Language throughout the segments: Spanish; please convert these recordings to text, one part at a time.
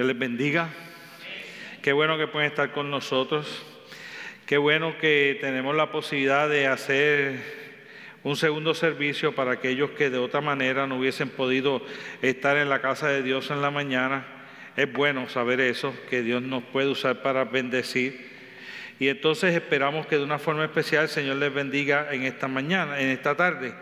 Dios les bendiga. Qué bueno que pueden estar con nosotros. Qué bueno que tenemos la posibilidad de hacer un segundo servicio para aquellos que de otra manera no hubiesen podido estar en la casa de Dios en la mañana. Es bueno saber eso, que Dios nos puede usar para bendecir. Y entonces esperamos que de una forma especial el Señor les bendiga en esta mañana, en esta tarde.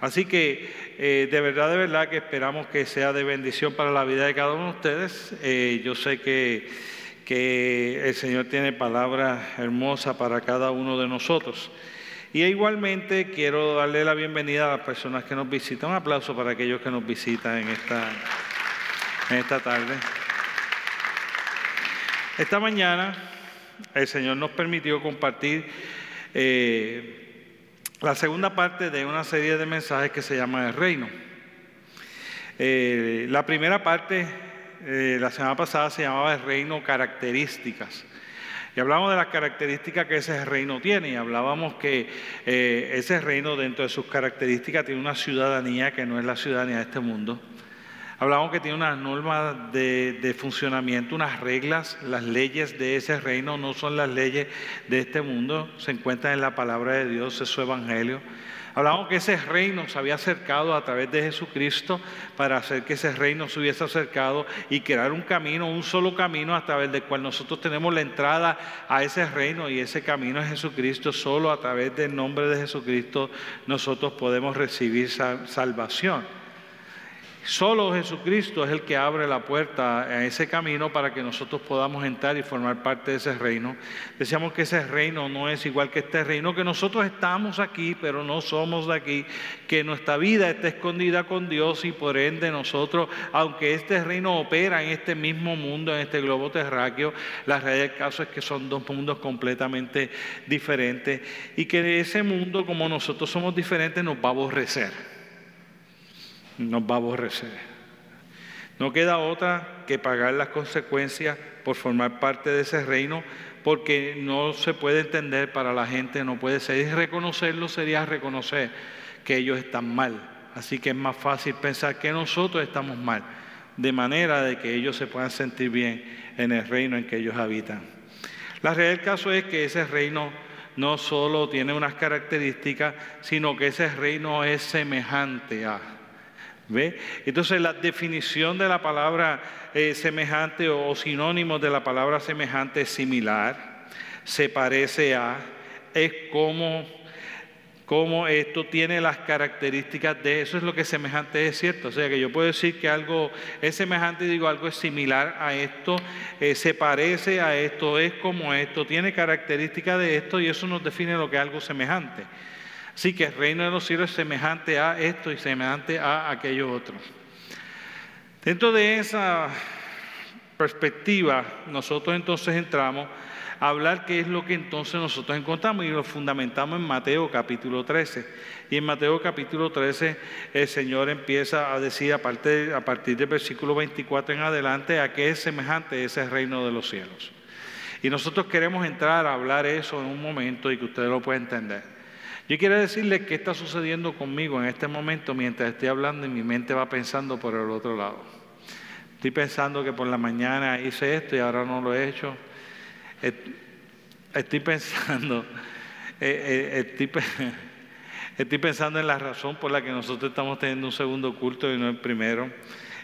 Así que eh, de verdad, de verdad que esperamos que sea de bendición para la vida de cada uno de ustedes. Eh, yo sé que, el Señor tiene palabras hermosas para cada uno de nosotros. Y igualmente quiero darle la bienvenida a las personas que nos visitan. Un aplauso para aquellos que nos visitan en esta, en esta tarde. Esta mañana el Señor nos permitió compartir eh, la segunda parte de una serie de mensajes que se llama El Reino. Eh, la primera parte, eh, la semana pasada, se llamaba El Reino Características. Y hablamos de las características que ese reino tiene. Y hablábamos que eh, ese reino, dentro de sus características, tiene una ciudadanía que no es la ciudadanía de este mundo. Hablamos que tiene unas normas de, funcionamiento, unas reglas, las leyes de ese reino no son las leyes de este mundo, se encuentran en la palabra de Dios, es su evangelio. Hablamos que ese reino se había acercado a través de Jesucristo para hacer que ese reino se hubiese acercado y crear un camino, un solo camino a través del cual nosotros tenemos la entrada a ese reino y ese camino es Jesucristo. Solo a través del nombre de Jesucristo nosotros podemos recibir salvación. Solo Jesucristo es el que abre la puerta a ese camino para que nosotros podamos entrar y formar parte de ese reino. Decíamos que ese reino no es igual que este reino, que nosotros estamos aquí, pero no somos de aquí, que nuestra vida está escondida con Dios y por ende nosotros, aunque este reino opera en este mismo mundo, en este globo terráqueo, la realidad del caso es que son dos mundos completamente diferentes y que ese mundo, como nosotros somos diferentes, nos va a aborrecer nos va a aborrecer. No queda otra que pagar las consecuencias por formar parte de ese reino, porque no se puede entender para la gente, no puede ser. Y reconocerlo sería reconocer que ellos están mal. Así que es más fácil pensar que nosotros estamos mal, de manera de que ellos se puedan sentir bien en el reino en que ellos habitan. La realidad del caso es que ese reino no solo tiene unas características, sino que ese reino es semejante a. Entonces la definición de la palabra eh, semejante o, sinónimo de la palabra semejante es similar, se parece a, es como, como esto tiene las características de eso es lo que semejante es cierto. O sea que yo puedo decir que algo es semejante digo algo es similar a esto, eh, se parece a esto, es como esto, tiene características de esto y eso nos define lo que es algo semejante. Así que el reino de los cielos es semejante a esto y semejante a aquello otro. Dentro de esa perspectiva, nosotros entonces entramos a hablar qué es lo que entonces nosotros encontramos y lo fundamentamos en Mateo capítulo 13. Y en Mateo capítulo 13 el Señor empieza a decir a partir, del versículo 24 en adelante a qué es semejante ese reino de los cielos. Y nosotros queremos entrar a hablar eso en un momento y que usted lo pueda entender. Yo quiero decirle qué está sucediendo conmigo en este momento mientras estoy hablando y mi mente va pensando por el otro lado. Estoy pensando que por la mañana hice esto y ahora no lo he hecho. Estoy pensando, eh, eh, estoy, pensando en la razón por la que nosotros estamos teniendo un segundo culto y no el primero.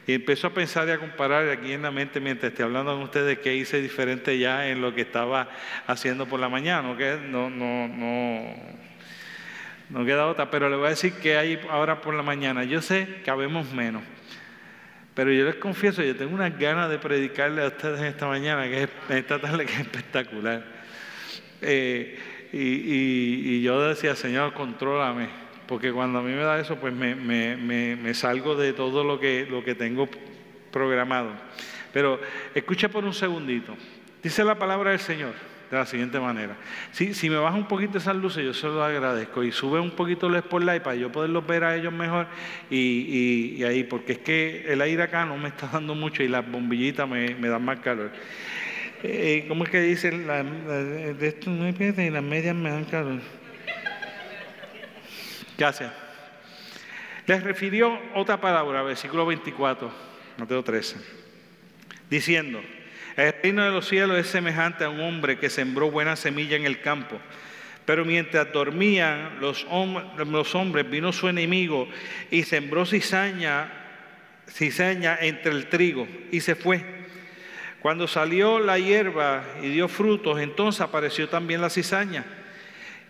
Y empiezo a pensar y a comparar aquí en la mente mientras estoy hablando con ustedes qué hice diferente ya en lo que estaba haciendo por la mañana. No, no, no, no queda otra, pero le voy a decir que hay ahora por la mañana. Yo sé que habemos menos, pero yo les confieso, yo tengo unas ganas de predicarle a ustedes esta mañana, que es, esta tarde que es espectacular. Eh, y, yo decía, Señor, contrólame, porque cuando a mí me da eso, pues me, me salgo de todo lo que, lo que tengo programado. Pero escucha por un segundito. Dice la palabra del Señor de la siguiente manera. Si, si me baja un poquito esas luces, yo se lo agradezco. Y sube un poquito el spotlight para yo poderlos ver a ellos mejor. Y, ahí, porque es que el aire acá no me está dando mucho y las bombillitas me, dan más calor. Eh, ¿Cómo es que dicen? De esto no y las medias me dan calor. Gracias. Les refirió otra palabra, versículo 24, Mateo 13. diciendo, el reino de los cielos es semejante a un hombre que sembró buena semilla en el campo. Pero mientras dormían los, hombres, vino su enemigo y sembró cizaña, cizaña entre el trigo y se fue. Cuando salió la hierba y dio frutos, entonces apareció también la cizaña.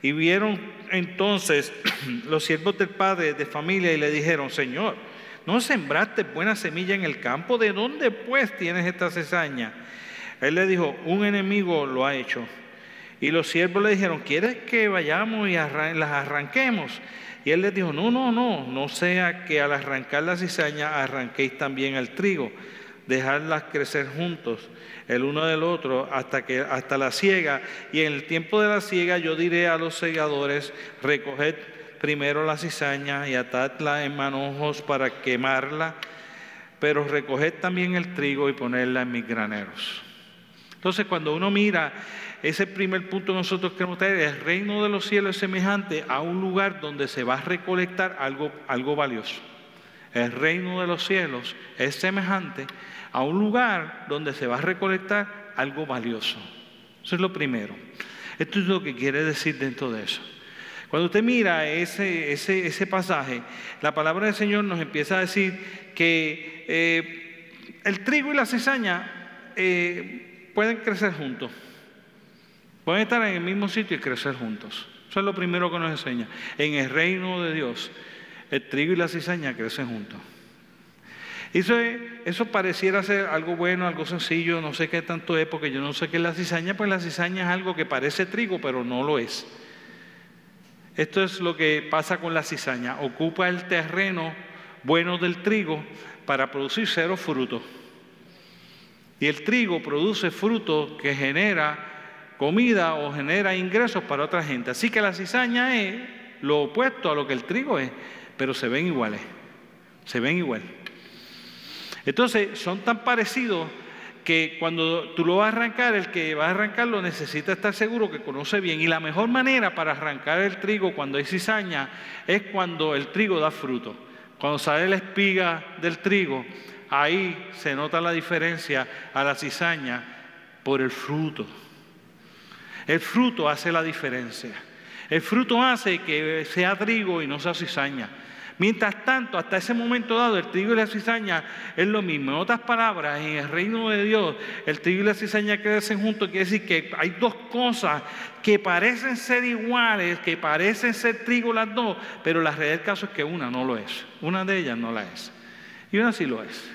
Y vieron entonces los siervos del padre de familia y le dijeron, Señor, ¿no sembraste buena semilla en el campo? ¿De dónde pues tienes esta cizaña? Él le dijo, un enemigo lo ha hecho. Y los siervos le dijeron, ¿quieres que vayamos y las arranquemos? Y él les dijo, no, no, no, no sea que al arrancar la cizaña arranquéis también el trigo, dejarlas crecer juntos, el uno del otro, hasta, que, hasta la siega. Y en el tiempo de la siega yo diré a los segadores, recoged primero la cizaña y atadla en manojos para quemarla, pero recoged también el trigo y ponerla en mis graneros. Entonces, cuando uno mira ese primer punto que nosotros queremos traer, el reino de los cielos es semejante a un lugar donde se va a recolectar algo, algo valioso. El reino de los cielos es semejante a un lugar donde se va a recolectar algo valioso. Eso es lo primero. Esto es lo que quiere decir dentro de eso. Cuando usted mira ese, ese, pasaje, la palabra del Señor nos empieza a decir que eh, el trigo y la cizaña eh, pueden crecer juntos. Pueden estar en el mismo sitio y crecer juntos. Eso es lo primero que nos enseña. En el reino de Dios, el trigo y la cizaña crecen juntos. Eso, eso pareciera ser algo bueno, algo sencillo, no sé qué tanto es, porque yo no sé qué es la cizaña, pues la cizaña es algo que parece trigo, pero no lo es. Esto es lo que pasa con la cizaña. Ocupa el terreno bueno del trigo para producir cero frutos. Y el trigo produce fruto que genera comida o genera ingresos para otra gente. Así que la cizaña es lo opuesto a lo que el trigo es, pero se ven iguales. Se ven igual. Entonces, son tan parecidos que cuando tú lo vas a arrancar, el que va a arrancarlo necesita estar seguro que conoce bien. Y la mejor manera para arrancar el trigo cuando hay cizaña es cuando el trigo da fruto. Cuando sale la espiga del trigo, ahí se nota la diferencia a la cizaña por el fruto. El fruto hace la diferencia. El fruto hace que sea trigo y no sea cizaña. Mientras tanto, hasta ese momento dado, el trigo y la cizaña es lo mismo. En otras palabras, en el reino de Dios, el trigo y la cizaña crecen juntos. Quiere decir que hay dos cosas que parecen ser iguales, que parecen ser trigo las dos, pero la realidad del caso es que una no lo es. Una de ellas no la es. Y una sí lo es.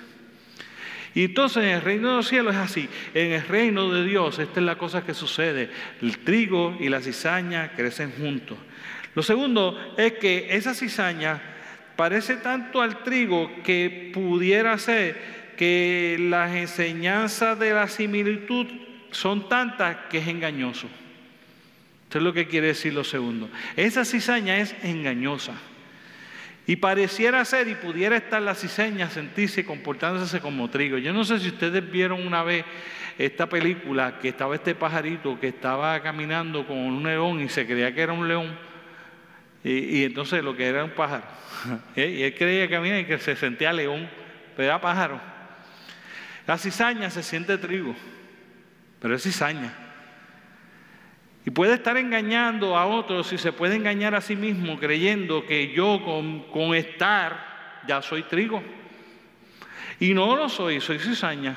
Y entonces en el reino de los cielos es así. En el reino de Dios, esta es la cosa que sucede. El trigo y la cizaña crecen juntos. Lo segundo es que esa cizaña parece tanto al trigo que pudiera ser que las enseñanzas de la similitud son tantas que es engañoso. Esto es lo que quiere decir lo segundo. Esa cizaña es engañosa. Y pareciera ser y pudiera estar la ciseña, sentirse y comportándose como trigo. Yo no sé si ustedes vieron una vez esta película que estaba este pajarito que estaba caminando con un león y se creía que era un león. Y, entonces lo que era un pájaro. y él creía que y que se sentía león, pero era pájaro. La cizaña se siente trigo, pero es cizaña. Y puede estar engañando a otros y se puede engañar a sí mismo creyendo que yo con, con estar ya soy trigo. Y no lo soy, soy cizaña.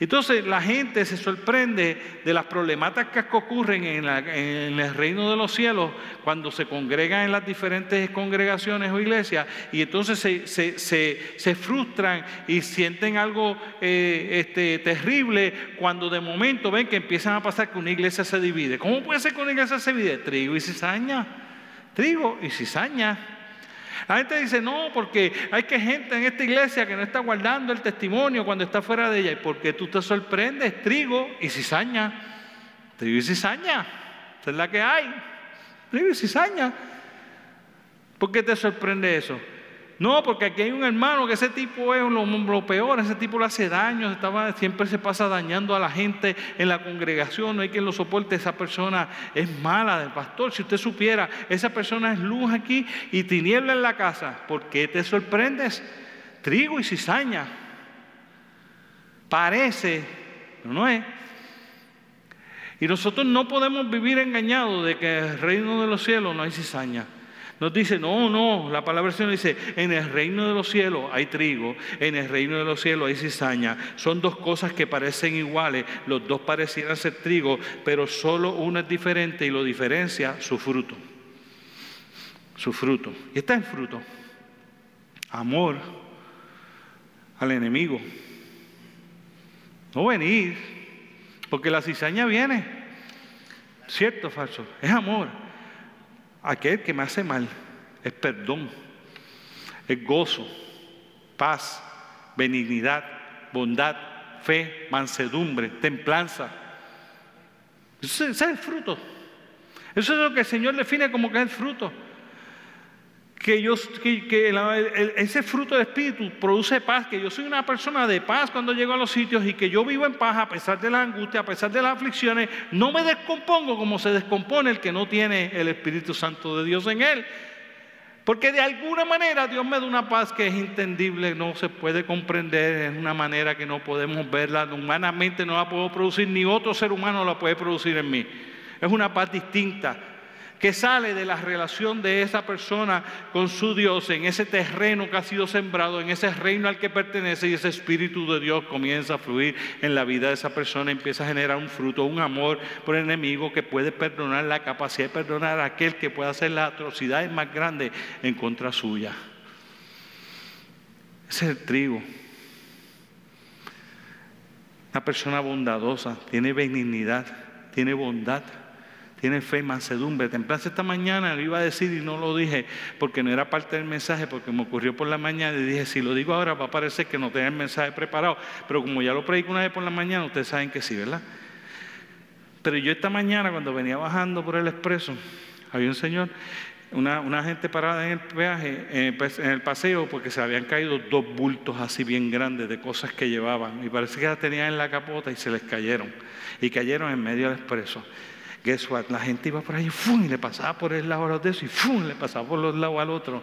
Entonces la gente se sorprende de las problemáticas que ocurren en, el reino de los cielos cuando se congregan en las diferentes congregaciones o iglesias y entonces se, frustran y sienten algo eh, este, terrible cuando de momento ven que empiezan a pasar que una iglesia se divide. ¿Cómo puede ser que una iglesia se divide? Trigo y cizaña. Trigo y cizaña. La gente dice, no, porque hay que gente en esta iglesia que no está guardando el testimonio cuando está fuera de ella. ¿Y porque tú te sorprendes? Trigo y cizaña. Trigo y cizaña. Esa es la que hay. Trigo y cizaña. ¿Por qué te sorprende eso? No, porque aquí hay un hermano que ese tipo es lo, peor, ese tipo le hace daño, estaba, siempre se pasa dañando a la gente en la congregación, no hay quien lo soporte, esa persona es mala del pastor. Si usted supiera, esa persona es luz aquí y tiniebla en la casa, ¿por qué te sorprendes? Trigo y cizaña. Parece, pero no es. Y nosotros no podemos vivir engañados de que el reino de los cielos no hay cizaña. Nos dice, no, no, la palabra del Señor dice, en el reino de los cielos hay trigo, en el reino de los cielos hay cizaña. Son dos cosas que parecen iguales, los dos parecieran ser trigo, pero solo una es diferente y lo diferencia su fruto. Su fruto. Y está en fruto. Amor al enemigo. No venir, porque la cizaña viene. ¿Cierto falso? Es amor. Aquel que me hace mal es perdón, es gozo, paz, benignidad, bondad, fe, mansedumbre, templanza. Ese es el fruto. Eso es lo que el Señor define como que es el fruto que, yo, que, ese fruto del Espíritu produce paz, que yo soy una persona de paz cuando llego a los sitios y que yo vivo en paz a pesar de la angustia, a pesar de las aflicciones, no me descompongo como se descompone el que no tiene el Espíritu Santo de Dios en él. Porque de alguna manera Dios me da una paz que es entendible, no se puede comprender, es una manera que no podemos verla, humanamente no la puedo producir, ni otro ser humano la puede producir en mí. Es una paz distinta, que sale de la relación de esa persona con su Dios en ese terreno que ha sido sembrado, en ese reino al que pertenece y ese Espíritu de Dios comienza a fluir en la vida de esa persona, empieza a generar un fruto, un amor por el enemigo que puede perdonar, la capacidad de perdonar a aquel que pueda hacer las atrocidades más grandes en contra suya. Ese es el trigo. Una persona bondadosa, tiene benignidad, tiene bondad tiene fe, mansedumbre, templanza. Esta mañana lo iba a decir y no lo dije porque no era parte del mensaje, porque me ocurrió por la mañana y dije, si lo digo ahora va a parecer que no tenía el mensaje preparado, pero como ya lo predico una vez por la mañana, ustedes saben que sí, ¿verdad? Pero yo esta mañana cuando venía bajando por el expreso, había un señor, una, gente parada en el peaje, en el paseo, porque se habían caído dos bultos así bien grandes de cosas que llevaban. Y parece que las tenían en la capota y se les cayeron. Y cayeron en medio del expreso. Guess what? La gente iba por ahí y le pasaba por el lado a los de eso y le pasaba por los lados al otro.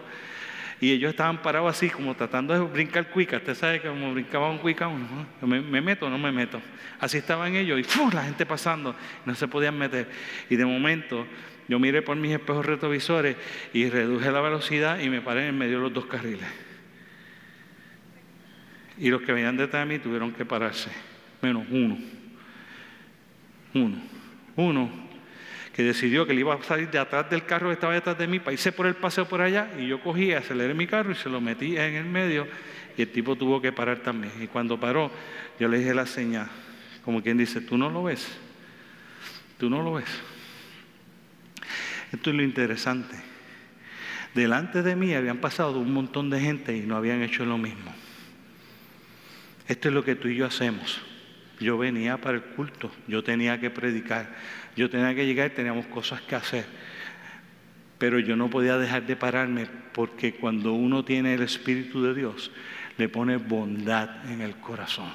Y ellos estaban parados así, como tratando de brincar cuica. Usted sabe que como brincaba un cuica uno, ¿Me, meto o no me meto? Así estaban ellos y ¡fum! la gente pasando. No se podían meter. Y de momento yo miré por mis espejos retrovisores y reduje la velocidad y me paré en medio de los dos carriles. Y los que venían detrás de mí tuvieron que pararse. Menos uno. Uno. Uno que decidió que le iba a salir de atrás del carro que estaba detrás de mí irse por el paseo por allá y yo cogí, aceleré mi carro y se lo metí en el medio y el tipo tuvo que parar también. Y cuando paró, yo le dije la señal, como quien dice, tú no lo ves, tú no lo ves. Esto es lo interesante. Delante de mí habían pasado un montón de gente y no habían hecho lo mismo. Esto es lo que tú y yo hacemos. Yo venía para el culto, yo tenía que predicar, yo tenía que llegar y teníamos cosas que hacer. Pero yo no podía dejar de pararme porque cuando uno tiene el Espíritu de Dios, le pone bondad en el corazón.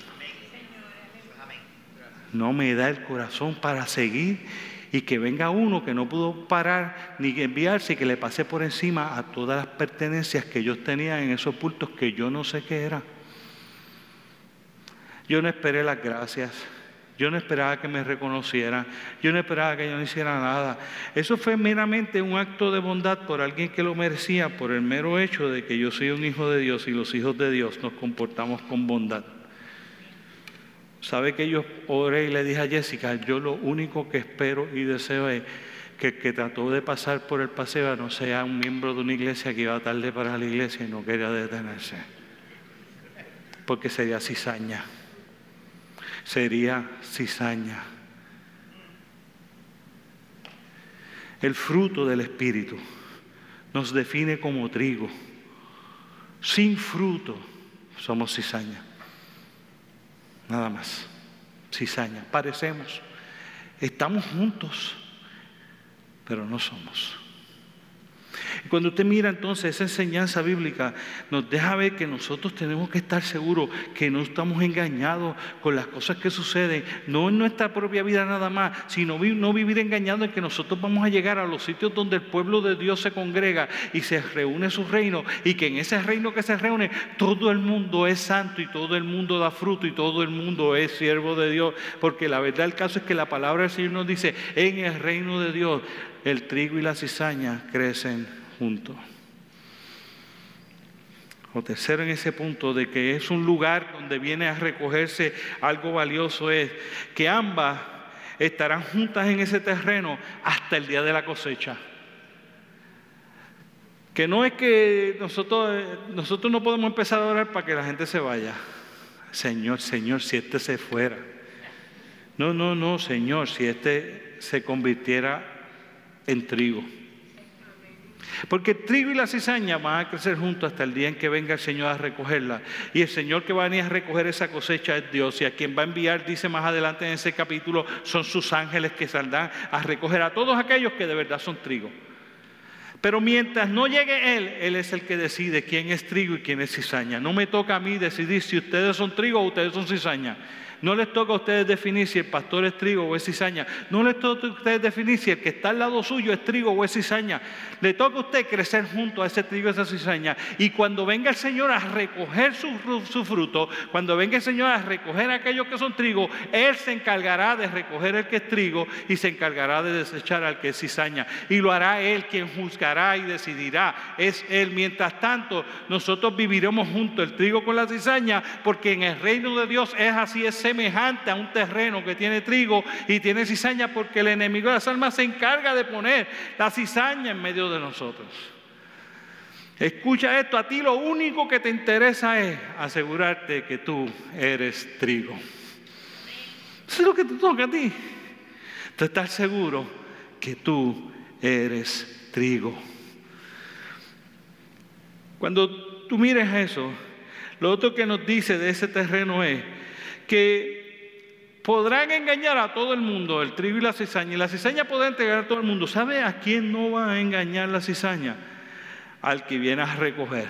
No me da el corazón para seguir y que venga uno que no pudo parar ni enviarse y que le pase por encima a todas las pertenencias que ellos tenían en esos puntos que yo no sé qué era. Yo no esperé las gracias. Yo no esperaba que me reconocieran. Yo no esperaba que yo no hiciera nada. Eso fue meramente un acto de bondad por alguien que lo merecía, por el mero hecho de que yo soy un hijo de Dios y los hijos de Dios nos comportamos con bondad. ¿Sabe que yo oré y le dije a Jessica, yo lo único que espero y deseo es que el que trató de pasar por el paseo no sea un miembro de una iglesia que iba tarde para la iglesia y no quería detenerse? Porque sería cizaña sería cizaña. El fruto del Espíritu nos define como trigo. Sin fruto somos cizaña. Nada más. Cizaña. Parecemos. Estamos juntos, pero no somos. Cuando usted mira entonces esa enseñanza bíblica, nos deja ver que nosotros tenemos que estar seguros que no estamos engañados con las cosas que suceden, no en nuestra propia vida nada más, sino no vivir engañados en que nosotros vamos a llegar a los sitios donde el pueblo de Dios se congrega y se reúne su reino y que en ese reino que se reúne todo el mundo es santo y todo el mundo da fruto y todo el mundo es siervo de Dios, porque la verdad el caso es que la palabra del Señor nos dice, en el reino de Dios el trigo y la cizaña crecen juntos. O tercero en ese punto de que es un lugar donde viene a recogerse algo valioso es que ambas estarán juntas en ese terreno hasta el día de la cosecha. Que no es que nosotros, nosotros no podemos empezar a orar para que la gente se vaya. Señor, Señor, si este se fuera. No, no, no, Señor, si este se convirtiera en trigo. Porque el trigo y la cizaña van a crecer juntos hasta el día en que venga el Señor a recogerla. Y el Señor que va a venir a recoger esa cosecha es Dios. Y a quien va a enviar, dice más adelante en ese capítulo, son sus ángeles que saldrán a recoger a todos aquellos que de verdad son trigo. Pero mientras no llegue Él, Él es el que decide quién es trigo y quién es cizaña. No me toca a mí decidir si ustedes son trigo o ustedes son cizaña. No les toca a ustedes definir si el pastor es trigo o es cizaña. No les toca a ustedes definir si el que está al lado suyo es trigo o es cizaña. Le toca a usted crecer junto a ese trigo y esa cizaña. Y cuando venga el Señor a recoger su, fruto, cuando venga el Señor a recoger aquellos que son trigo, Él se encargará de recoger el que es trigo y se encargará de desechar al que es cizaña. Y lo hará Él quien juzgará y decidirá. Es Él. Mientras tanto, nosotros viviremos juntos el trigo con la cizaña, porque en el reino de Dios es así, es semejante a un terreno que tiene trigo y tiene cizaña porque el enemigo de las almas se encarga de poner la cizaña en medio de nosotros. Escucha esto, a ti lo único que te interesa es asegurarte que tú eres trigo. Eso es lo que te toca a ti. Te estar seguro que tú eres trigo. Cuando tú mires eso, lo otro que nos dice de ese terreno es que podrán engañar a todo el mundo, el trigo y la cizaña, y la cizaña podrá entregar a todo el mundo. ¿Sabe a quién no va a engañar la cizaña? Al que viene a recoger.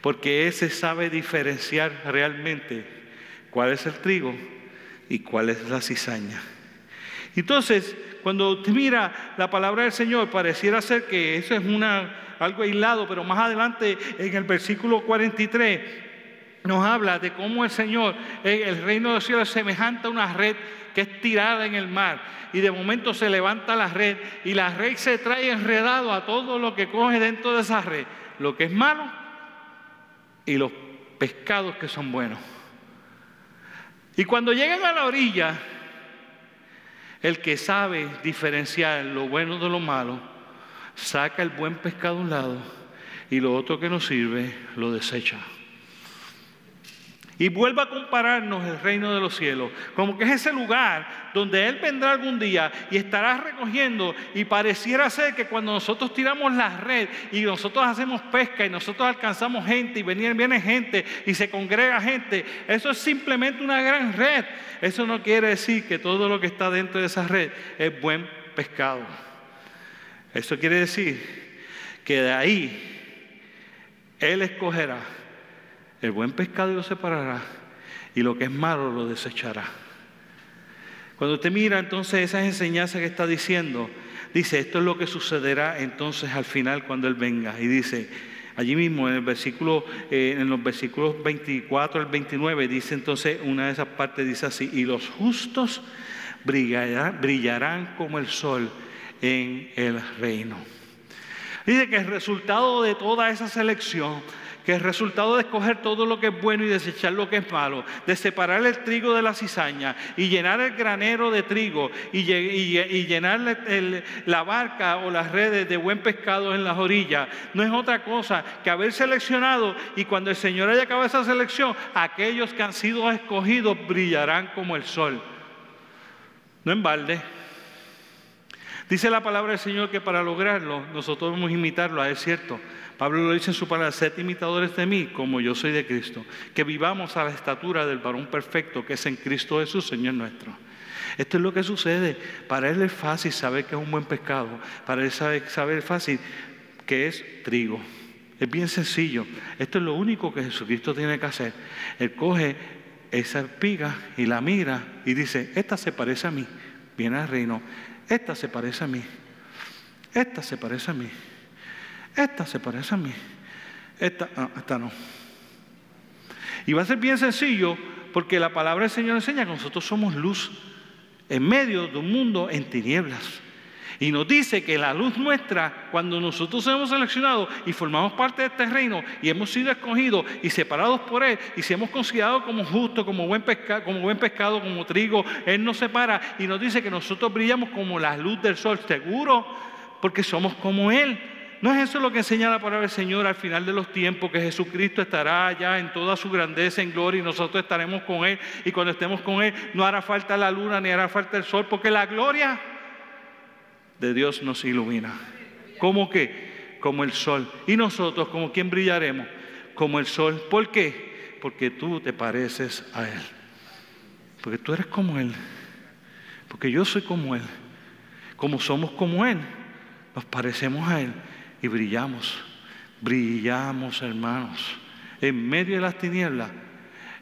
Porque ese sabe diferenciar realmente cuál es el trigo y cuál es la cizaña. Entonces, cuando usted mira la palabra del Señor, pareciera ser que eso es una, algo aislado, pero más adelante en el versículo 43 nos habla de cómo el Señor, el reino de los cielos es semejante a una red que es tirada en el mar. Y de momento se levanta la red y la red se trae enredado a todo lo que coge dentro de esa red. Lo que es malo y los pescados que son buenos. Y cuando llegan a la orilla, el que sabe diferenciar lo bueno de lo malo, saca el buen pescado a un lado y lo otro que no sirve lo desecha. Y vuelva a compararnos el reino de los cielos, como que es ese lugar donde Él vendrá algún día y estará recogiendo y pareciera ser que cuando nosotros tiramos la red y nosotros hacemos pesca y nosotros alcanzamos gente y viene, gente y se congrega gente, eso es simplemente una gran red. Eso no quiere decir que todo lo que está dentro de esa red es buen pescado. Eso quiere decir que de ahí Él escogerá el buen pescado lo separará y lo que es malo lo desechará. Cuando usted mira entonces esas enseñanzas que está diciendo, dice, esto es lo que sucederá entonces al final cuando Él venga. Y dice, allí mismo en el versículo, eh, en los versículos 24 al 29, dice entonces, una de esas partes dice así, y los justos brillarán, brillarán como el sol en el reino. Dice que el resultado de toda esa selección que el resultado de escoger todo lo que es bueno y desechar lo que es malo, de separar el trigo de la cizaña y llenar el granero de trigo y, llenar la barca o las redes de buen pescado en las orillas, no es otra cosa que haber seleccionado y cuando el Señor haya acabado esa selección, aquellos que han sido escogidos brillarán como el sol. No en balde. Dice la palabra del Señor que para lograrlo nosotros debemos imitarlo, es cierto. Pablo lo dice en su palabra, sed imitadores de mí como yo soy de Cristo. Que vivamos a la estatura del varón perfecto que es en Cristo Jesús, Señor nuestro. Esto es lo que sucede. Para él es fácil saber que es un buen pescado. Para él saber, saber fácil que es trigo. Es bien sencillo. Esto es lo único que Jesucristo tiene que hacer. Él coge esa espiga y la mira y dice, esta se parece a mí. Viene al reino. Esta se parece a mí. Esta se parece a mí. Esta se parece a mí. Esta, ah, esta no. Y va a ser bien sencillo porque la palabra del Señor enseña que nosotros somos luz en medio de un mundo en tinieblas. Y nos dice que la luz nuestra, cuando nosotros hemos seleccionado y formamos parte de este reino y hemos sido escogidos y separados por Él y si hemos considerado como justo, como buen, como buen pescado, como trigo, Él nos separa y nos dice que nosotros brillamos como la luz del sol, seguro, porque somos como Él. ¿No es eso lo que enseña la palabra del Señor al final de los tiempos? Que Jesucristo estará allá en toda su grandeza, en gloria, y nosotros estaremos con Él. Y cuando estemos con Él, no hará falta la luna ni hará falta el sol, porque la gloria de Dios nos ilumina. ¿Cómo qué? Como el sol. Y nosotros, como quien brillaremos, como el sol. ¿Por qué? Porque tú te pareces a Él. Porque tú eres como Él. Porque yo soy como Él. Como somos como Él, nos parecemos a Él y brillamos. Brillamos, hermanos. En medio de las tinieblas,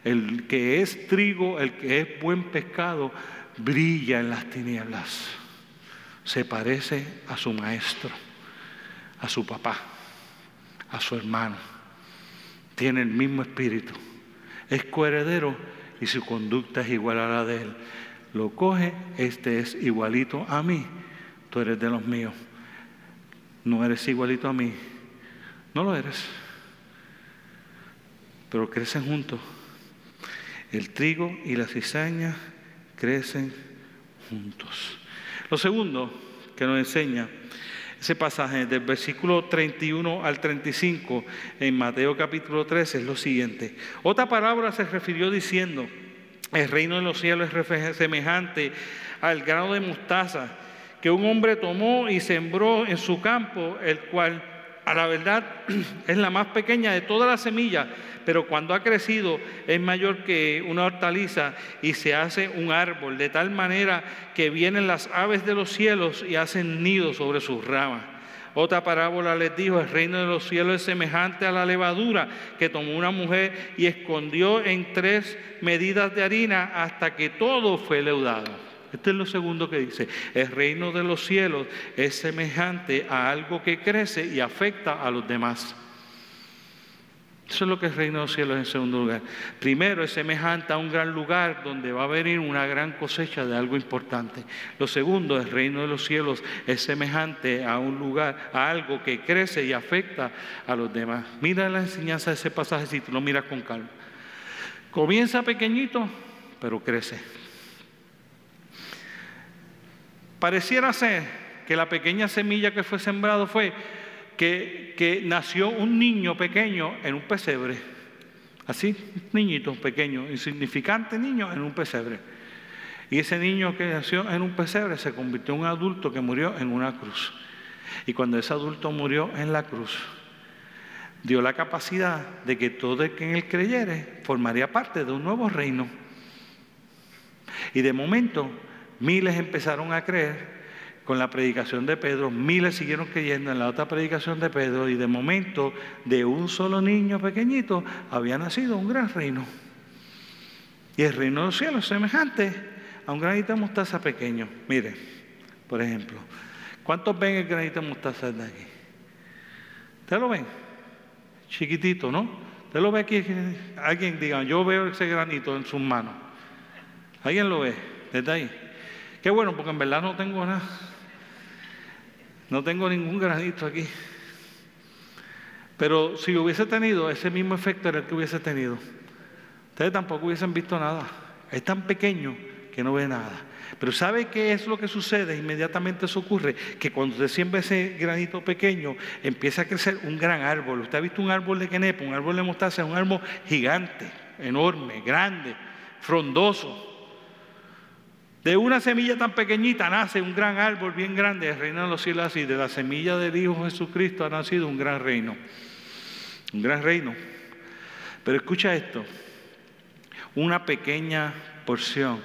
el que es trigo, el que es buen pescado, brilla en las tinieblas se parece a su maestro, a su papá, a su hermano. Tiene el mismo espíritu. Es coheredero y su conducta es igual a la de él. Lo coge, este es igualito a mí. Tú eres de los míos. No eres igualito a mí. No lo eres. Pero crecen juntos. El trigo y la cizaña crecen juntos. Lo segundo que nos enseña ese pasaje del versículo 31 al 35 en Mateo capítulo 13 es lo siguiente. Otra palabra se refirió diciendo, el reino de los cielos es semejante al grano de mostaza que un hombre tomó y sembró en su campo, el cual a la verdad es la más pequeña de todas las semillas, pero cuando ha crecido es mayor que una hortaliza y se hace un árbol, de tal manera que vienen las aves de los cielos y hacen nido sobre sus ramas. Otra parábola les dijo, el reino de los cielos es semejante a la levadura que tomó una mujer y escondió en tres medidas de harina hasta que todo fue leudado. Este es lo segundo que dice. El reino de los cielos es semejante a algo que crece y afecta a los demás. Eso es lo que es el reino de los cielos en segundo lugar. Primero es semejante a un gran lugar donde va a venir una gran cosecha de algo importante. Lo segundo, el reino de los cielos es semejante a un lugar, a algo que crece y afecta a los demás. Mira la enseñanza de ese pasaje si tú lo miras con calma. Comienza pequeñito, pero crece. Pareciera ser que la pequeña semilla que fue sembrado fue que, nació un niño pequeño en un pesebre. Así, niñito pequeño, insignificante niño en un pesebre. Y ese niño que nació en un pesebre se convirtió en un adulto que murió en una cruz. Y cuando ese adulto murió en la cruz, dio la capacidad de que todo el que en él creyere formaría parte de un nuevo reino. Y de momento Miles empezaron a creer con la predicación de Pedro, miles siguieron creyendo en la otra predicación de Pedro y de momento de un solo niño pequeñito había nacido un gran reino. Y el reino de los cielos semejante a un granito de mostaza pequeño. Mire, por ejemplo, ¿cuántos ven el granito de mostaza de aquí? ¿Ustedes lo ven? Chiquitito, ¿no? ¿Usted lo ve aquí? Alguien diga, yo veo ese granito en sus manos. ¿Alguien lo ve desde ahí? Qué bueno, porque en verdad no tengo nada. No tengo ningún granito aquí. Pero si hubiese tenido ese mismo efecto era el que hubiese tenido, ustedes tampoco hubiesen visto nada. Es tan pequeño que no ve nada. Pero ¿sabe qué es lo que sucede? Inmediatamente eso ocurre, que cuando usted siembra ese granito pequeño, empieza a crecer un gran árbol. Usted ha visto un árbol de quenepo, un árbol de mostaza, un árbol gigante, enorme, grande, frondoso. De una semilla tan pequeñita nace un gran árbol bien grande, el reino de los cielos así. De la semilla del Hijo Jesucristo ha nacido un gran reino. Un gran reino. Pero escucha esto. Una pequeña porción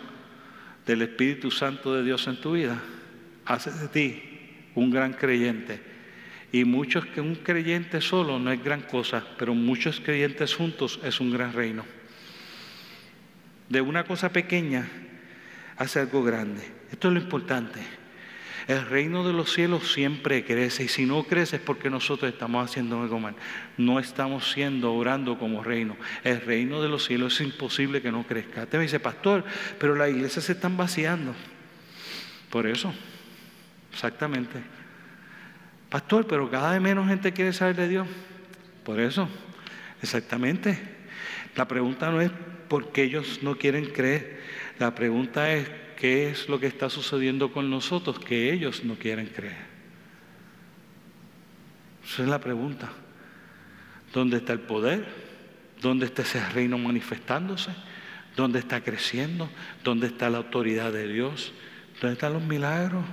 del Espíritu Santo de Dios en tu vida hace de ti un gran creyente Y muchos que un creyente solo no es gran cosa, pero muchos creyentes juntos es un gran reino. De una cosa pequeña hace algo grande. Esto es lo importante. El reino de los cielos siempre crece y si no crece es porque nosotros estamos haciendo algo mal. No estamos siendo orando como reino. El reino de los cielos es imposible que no crezca. Te me dice, pastor, pero las iglesias se están vaciando. Por eso, exactamente. Pastor, pero cada vez menos gente quiere saber de Dios. Por eso, exactamente. La pregunta no es por qué ellos no quieren creer. La pregunta es qué es lo que está sucediendo con nosotros que ellos no quieren creer. Esa es la pregunta. ¿Dónde está el poder? ¿Dónde está ese reino manifestándose? ¿Dónde está creciendo? ¿Dónde está la autoridad de Dios? ¿Dónde están los milagros?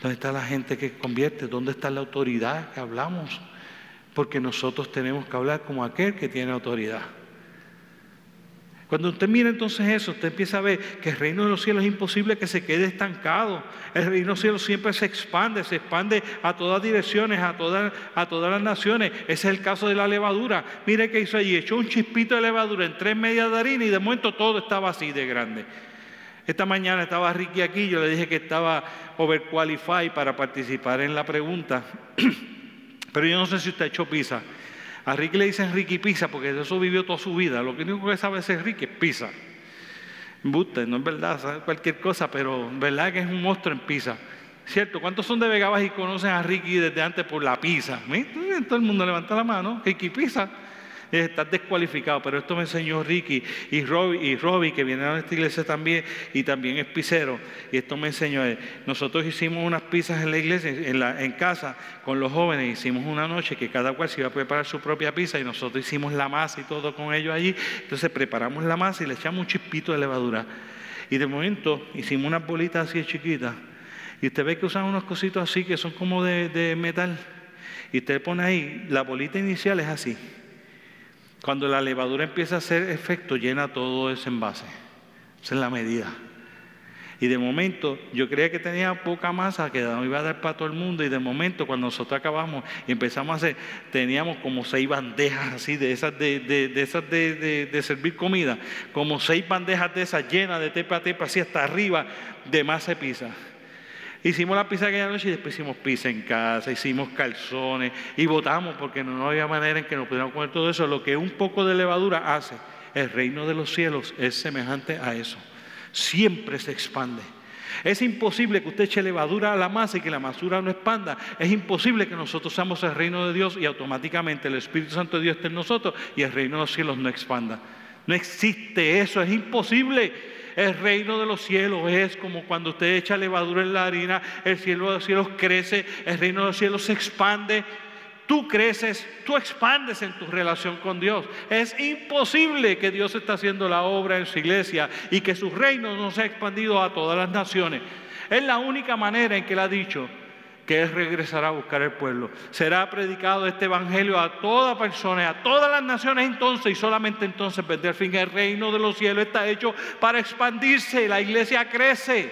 ¿Dónde está la gente que convierte? ¿Dónde está la autoridad que hablamos? Porque nosotros tenemos que hablar como aquel que tiene autoridad. Cuando usted mira entonces eso, usted empieza a ver que el reino de los cielos es imposible que se quede estancado. El reino de los cielos siempre se expande, se expande a todas direcciones, a todas, a todas las naciones. Ese es el caso de la levadura. Mire qué hizo allí, echó un chispito de levadura en tres medias de harina y de momento todo estaba así de grande. Esta mañana estaba Ricky aquí, yo le dije que estaba overqualified para participar en la pregunta, pero yo no sé si usted ha hecho pizza. A Ricky le dicen Ricky Pizza porque de eso vivió toda su vida. Lo único que sabe es Ricky. Buste, no es verdad, sabe cualquier cosa, pero verdad que es un monstruo en pizza. ¿Cierto? ¿Cuántos son de Vegabas y conocen a Ricky desde antes por la pizza? Todo el mundo levanta la mano, Ricky Pizza estás descualificado. Pero esto me enseñó Ricky y Robbie, y Robbie, que viene a nuestra iglesia también, y también es pizzero. Y esto me enseñó. Nosotros hicimos unas pizzas en la iglesia, en casa, con los jóvenes. Hicimos una noche que cada cual se iba a preparar su propia pizza y nosotros hicimos la masa y todo con ellos allí. Entonces preparamos la masa y le echamos un chispito de levadura. Y de momento hicimos unas bolitas así chiquitas. Y usted ve que usan unos cositos así que son como de, de metal. Y usted pone ahí, la bolita inicial es así. Cuando la levadura empieza a hacer efecto, llena todo ese envase. Esa es la medida. Y de momento, yo creía que tenía poca masa que no iba a dar para todo el mundo. Y de momento, cuando nosotros acabamos y empezamos a hacer, teníamos como seis bandejas así, de esas de, de, esas de, de, servir comida, como seis bandejas de esas llenas de tepa a tepa, así hasta arriba de masa de pizza. Hicimos la pizza aquella noche y después hicimos pizza en casa, hicimos calzones y votamos porque no, había manera en que nos pudiéramos comer todo eso. Lo que un poco de levadura hace, el reino de los cielos es semejante a eso. Siempre se expande. Es imposible que usted eche levadura a la masa y que la masura no expanda. Es imposible que nosotros seamos el reino de Dios y automáticamente el Espíritu Santo de Dios esté en nosotros y el reino de los cielos no expanda. No existe eso, es imposible. El reino de los cielos es como cuando usted echa levadura en la harina, el cielo de los cielos crece, el reino de los cielos se expande. Tú creces, tú expandes en tu relación con Dios. Es imposible que Dios esté haciendo la obra en su iglesia y que su reino no se ha expandido a todas las naciones. Es la única manera en que Él ha dicho, que regresará a buscar el pueblo. Será predicado este evangelio a toda persona, a todas las naciones entonces, y solamente entonces vendrá el fin. El reino de los cielos está hecho para expandirse, la iglesia crece.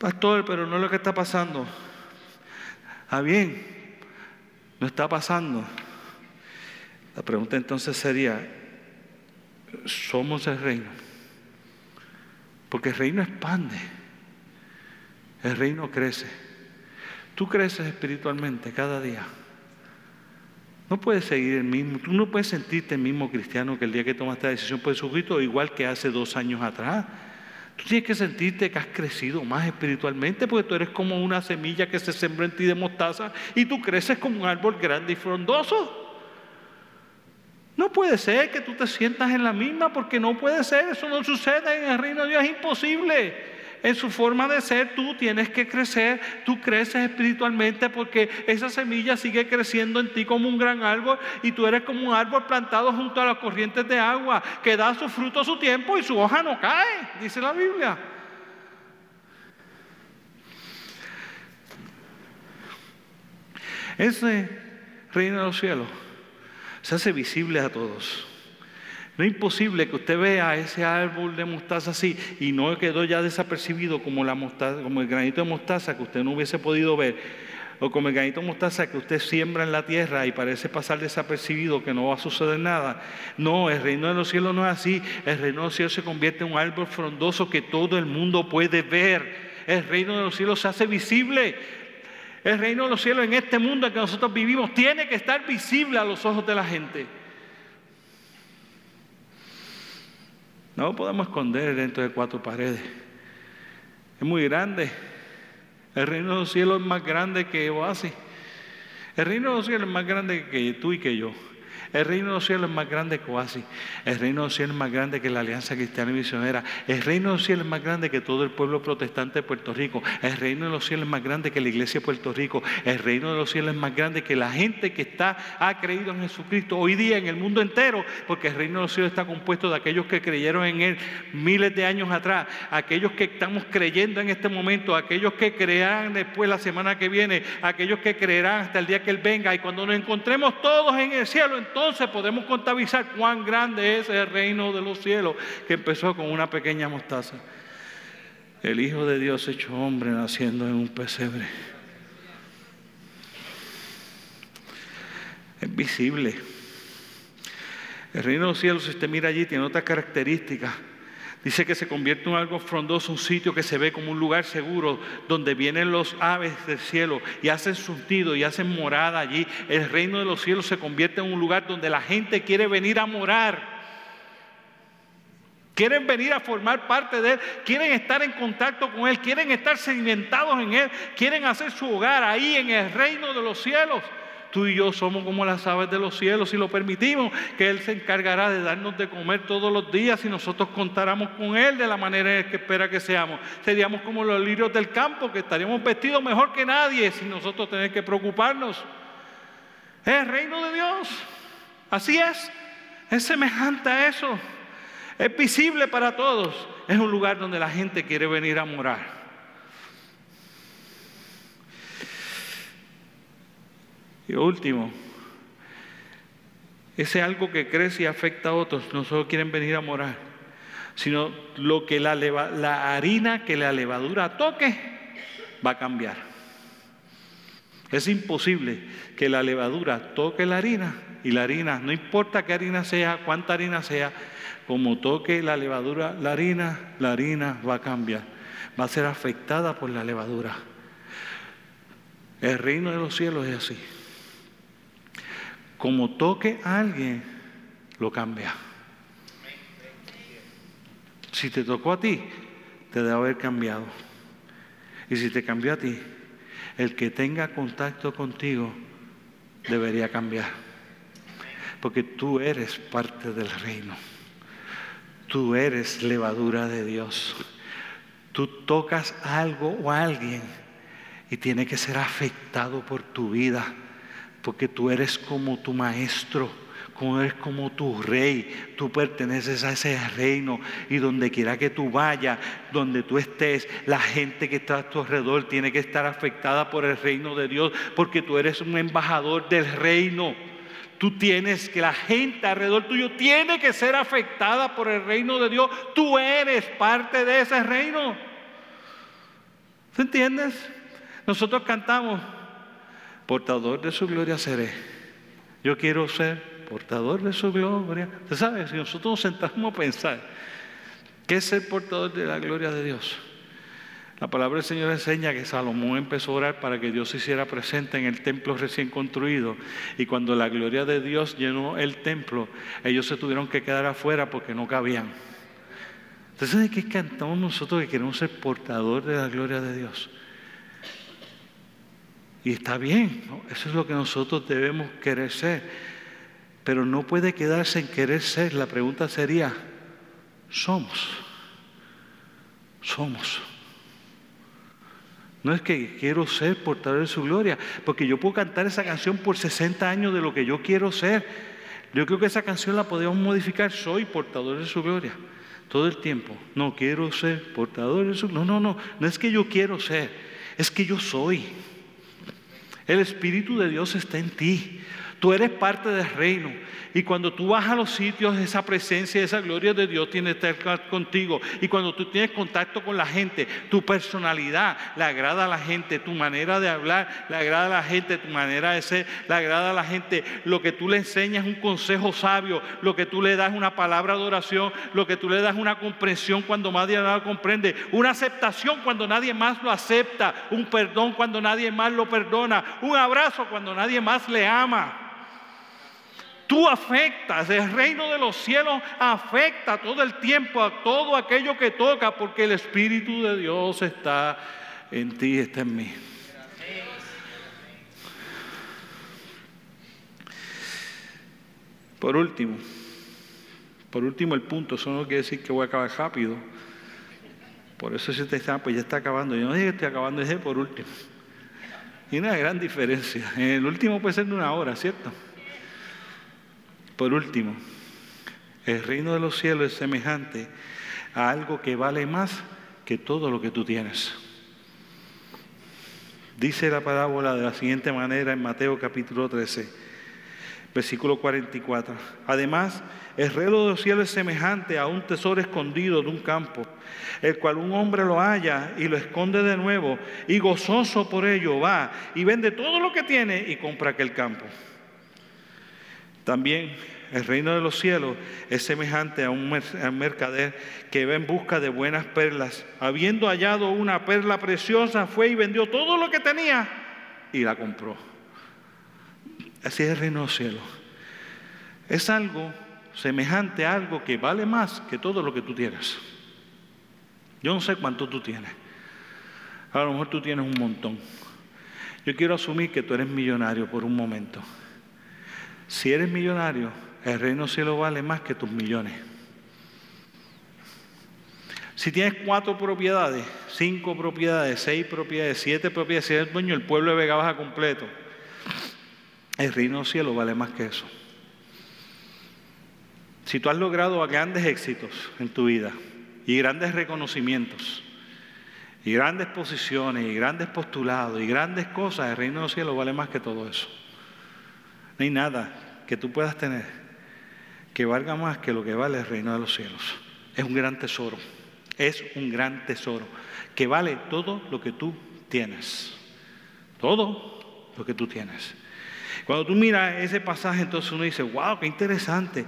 Pastor, pero no es lo que está pasando. Ah, bien, no está pasando. La pregunta entonces sería, ¿somos el reino? Porque el reino expande, el reino crece. Tú creces espiritualmente cada día. No puedes seguir el mismo, tú no puedes sentirte el mismo cristiano que el día que tomaste la decisión por Jesucristo, igual que hace dos años atrás. Tú tienes que sentirte que has crecido más espiritualmente porque tú eres como una semilla que se sembra en ti de mostaza y tú creces como un árbol grande y frondoso. No puede ser que tú te sientas en la misma porque no puede ser, eso no sucede en el reino de Dios, es imposible. En su forma de ser tú tienes que crecer, tú creces espiritualmente porque esa semilla sigue creciendo en ti como un gran árbol y tú eres como un árbol plantado junto a las corrientes de agua que da su fruto a su tiempo y su hoja no cae, dice la Biblia. Ese reino de los cielos se hace visible a todos. No es imposible que usted vea ese árbol de mostaza así y no quedó ya desapercibido como, el granito de mostaza que usted no hubiese podido ver, o como el granito de mostaza que usted siembra en la tierra y parece pasar desapercibido, que no va a suceder nada. No, el reino de los cielos no es así. El reino de los cielos se convierte en un árbol frondoso que todo el mundo puede ver. El reino de los cielos se hace visible. El reino de los cielos en este mundo en que nosotros vivimos tiene que estar visible a los ojos de la gente. No lo podemos esconder dentro de cuatro paredes. Es muy grande. El reino de los cielos es más grande que Oasis. El reino de los cielos es más grande que tú y que yo. El reino de los cielos es más grande que Oasis. El reino de los cielos es más grande que la Alianza Cristiana y Misionera. El reino de los cielos es más grande que todo el pueblo protestante de Puerto Rico. El reino de los cielos es más grande que la iglesia de Puerto Rico. El reino de los cielos es más grande que la gente que está, ha creído en Jesucristo hoy día en el mundo entero, porque el reino de los cielos está compuesto de aquellos que creyeron en Él miles de años atrás, aquellos que estamos creyendo en este momento, aquellos que creerán después la semana que viene, aquellos que creerán hasta el día que Él venga. Y cuando nos encontremos todos en el cielo, entonces entonces podemos contabilizar cuán grande es el reino de los cielos que empezó con una pequeña mostaza. El Hijo de Dios hecho hombre naciendo en un pesebre. Es visible. El reino de los cielos, si usted mira allí, tiene otras características. Dice que se convierte en algo frondoso, un sitio que se ve como un lugar seguro, donde vienen los aves del cielo y hacen su nido y hacen morada allí. El reino de los cielos se convierte en un lugar donde la gente quiere venir a morar. Quieren venir a formar parte de Él, quieren estar en contacto con Él, quieren estar sedimentados en Él, quieren hacer su hogar ahí en el reino de los cielos. Tú y yo somos como las aves de los cielos si lo permitimos, que Él se encargará de darnos de comer todos los días si nosotros contáramos con Él de la manera en que espera que seamos. Seríamos como los lirios del campo, que estaríamos vestidos mejor que nadie sin nosotros tener que preocuparnos. Es el reino de Dios. Así es. Es semejante a eso. Es visible para todos. Es un lugar donde la gente quiere venir a morar. Y último, ese algo que crece y afecta a otros, no solo quieren venir a morar, sino lo que la, la harina que la levadura toque va a cambiar. Es imposible que la levadura toque la harina y la harina, no importa qué harina sea, cuánta harina sea, como toque la levadura, la harina, la harina va a cambiar, va a ser afectada por la levadura. El reino de los cielos es así como toque a alguien, lo cambia. Si te tocó a ti, te debe haber cambiado. Y si te cambió a ti, el que tenga contacto contigo debería cambiar. Porque tú eres parte del reino. Tú eres levadura de Dios. Tú tocas algo o a alguien y tiene que ser afectado por tu vida porque tú eres como tu maestro, como eres como tu rey, tú perteneces a ese reino y donde quiera que tú vayas, donde tú estés, la gente que está a tu alrededor tiene que estar afectada por el reino de Dios, porque tú eres un embajador del reino. Tú tienes que la gente alrededor tuyo tiene que ser afectada por el reino de Dios. Tú eres parte de ese reino. ¿Se entiendes? Nosotros cantamos portador de su gloria seré. Yo quiero ser portador de su gloria. Usted sabe, si nosotros nos sentamos a pensar, ¿qué es ser portador de la gloria de Dios? La palabra del Señor enseña que Salomón empezó a orar para que Dios se hiciera presente en el templo recién construido. Y cuando la gloria de Dios llenó el templo, ellos se tuvieron que quedar afuera porque no cabían. Entonces, ¿de qué cantamos nosotros que queremos ser portador de la gloria de Dios? Y está bien, eso es lo que nosotros debemos querer ser. Pero no puede quedarse en querer ser. La pregunta sería, somos. Somos. No es que quiero ser portador de su gloria, porque yo puedo cantar esa canción por 60 años de lo que yo quiero ser. Yo creo que esa canción la podemos modificar. Soy portador de su gloria. Todo el tiempo. No quiero ser portador de su gloria. No, no, no. No es que yo quiero ser. Es que yo soy. El Espíritu de Dios está en ti. Tú eres parte del reino. Y cuando tú vas a los sitios, esa presencia, esa gloria de Dios tiene que estar contigo. Y cuando tú tienes contacto con la gente, tu personalidad le agrada a la gente, tu manera de hablar le agrada a la gente, tu manera de ser le agrada a la gente. Lo que tú le enseñas es un consejo sabio, lo que tú le das es una palabra de oración, lo que tú le das es una comprensión cuando nadie la comprende, una aceptación cuando nadie más lo acepta, un perdón cuando nadie más lo perdona, un abrazo cuando nadie más le ama. Tú afectas, el reino de los cielos afecta todo el tiempo a todo aquello que toca, porque el Espíritu de Dios está en ti, está en mí. Por último, por último el punto, eso no quiere decir que voy a acabar rápido. Por eso si te está, pues ya está acabando. Yo no dije que estoy acabando, dije por último. Y una gran diferencia. El último puede ser de una hora, ¿cierto? Por último, el reino de los cielos es semejante a algo que vale más que todo lo que tú tienes. Dice la parábola de la siguiente manera en Mateo capítulo 13, versículo 44. Además, el reino de los cielos es semejante a un tesoro escondido de un campo, el cual un hombre lo halla y lo esconde de nuevo, y gozoso por ello va y vende todo lo que tiene y compra aquel campo. También el reino de los cielos es semejante a un mercader que va en busca de buenas perlas. Habiendo hallado una perla preciosa, fue y vendió todo lo que tenía y la compró. Así es el reino de los cielos. Es algo semejante a algo que vale más que todo lo que tú tienes. Yo no sé cuánto tú tienes. A lo mejor tú tienes un montón. Yo quiero asumir que tú eres millonario por un momento. Si eres millonario, el reino cielo vale más que tus millones. Si tienes cuatro propiedades, cinco propiedades, seis propiedades, siete propiedades, si eres dueño del pueblo de Vega Baja completo, el reino cielo vale más que eso. Si tú has logrado grandes éxitos en tu vida y grandes reconocimientos y grandes posiciones y grandes postulados y grandes cosas, el reino del cielo vale más que todo eso. No hay nada que tú puedas tener que valga más que lo que vale el reino de los cielos. Es un gran tesoro, es un gran tesoro que vale todo lo que tú tienes. Todo lo que tú tienes. Cuando tú miras ese pasaje, entonces uno dice, wow, qué interesante.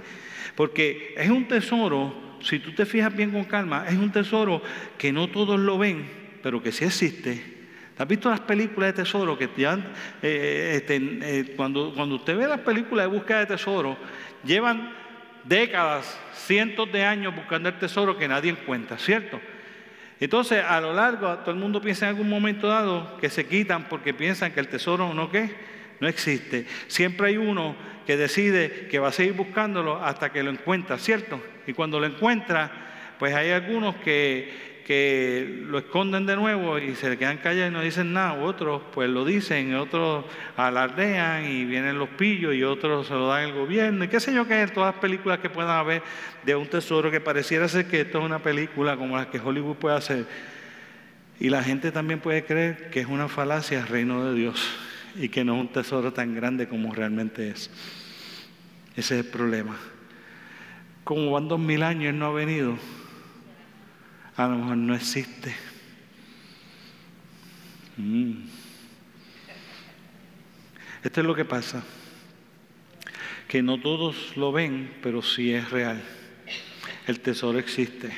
Porque es un tesoro, si tú te fijas bien con calma, es un tesoro que no todos lo ven, pero que sí existe ¿Has visto las películas de tesoro que ya, eh, este, eh, cuando, cuando usted ve las películas de búsqueda de tesoro, llevan décadas, cientos de años buscando el tesoro que nadie encuentra, ¿cierto? Entonces, a lo largo, todo el mundo piensa en algún momento dado que se quitan porque piensan que el tesoro no qué, no existe. Siempre hay uno que decide que va a seguir buscándolo hasta que lo encuentra, ¿cierto? Y cuando lo encuentra, pues hay algunos que que lo esconden de nuevo y se quedan callados y no dicen nada, otros pues lo dicen, otros alardean y vienen los pillos y otros se lo dan el gobierno y qué sé yo qué es, todas las películas que puedan haber de un tesoro que pareciera ser que esto es una película como la que Hollywood puede hacer. Y la gente también puede creer que es una falacia el reino de Dios y que no es un tesoro tan grande como realmente es. Ese es el problema. Como van dos mil años, Él no ha venido a lo mejor no existe. Mm. Esto es lo que pasa, que no todos lo ven, pero sí es real. El tesoro existe.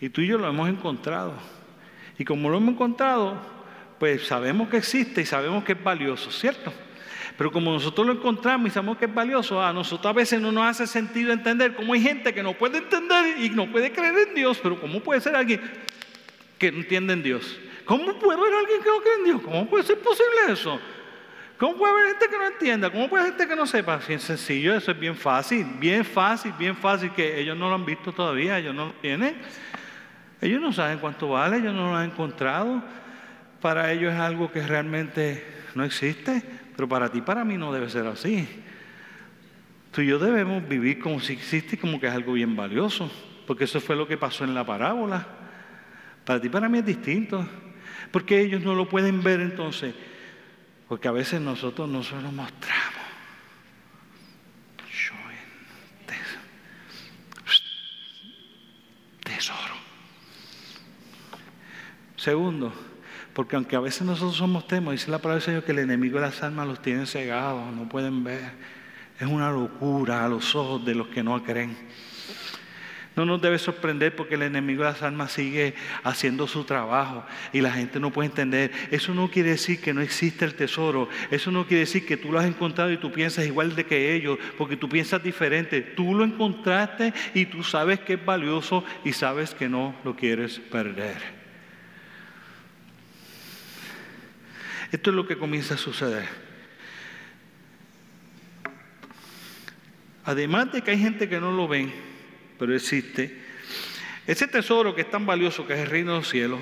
Y tú y yo lo hemos encontrado. Y como lo hemos encontrado, pues sabemos que existe y sabemos que es valioso, ¿cierto? Pero como nosotros lo encontramos y sabemos que es valioso, a nosotros a veces no nos hace sentido entender cómo hay gente que no puede entender y no puede creer en Dios, pero ¿cómo puede ser alguien que no entiende en Dios? ¿Cómo puede haber alguien que no cree en Dios? ¿Cómo puede ser posible eso? ¿Cómo puede haber gente que no entienda? ¿Cómo puede haber gente que no sepa? Bien sencillo, eso es bien fácil, bien fácil, bien fácil, que ellos no lo han visto todavía, ellos no lo tienen. Ellos no saben cuánto vale, ellos no lo han encontrado. Para ellos es algo que realmente no existe. Pero para ti, para mí no debe ser así. Tú y yo debemos vivir como si existe, como que es algo bien valioso, porque eso fue lo que pasó en la parábola. Para ti, para mí es distinto, porque ellos no lo pueden ver entonces, porque a veces nosotros no se lo mostramos. Tesoro. Segundo, porque aunque a veces nosotros somos temos, dice la palabra del Señor que el enemigo de las almas los tiene cegados, no pueden ver. Es una locura a los ojos de los que no creen. No nos debe sorprender porque el enemigo de las almas sigue haciendo su trabajo y la gente no puede entender. Eso no quiere decir que no existe el tesoro. Eso no quiere decir que tú lo has encontrado y tú piensas igual de que ellos, porque tú piensas diferente. Tú lo encontraste y tú sabes que es valioso y sabes que no lo quieres perder. Esto es lo que comienza a suceder. Además de que hay gente que no lo ven, pero existe. Ese tesoro que es tan valioso que es el reino de los cielos,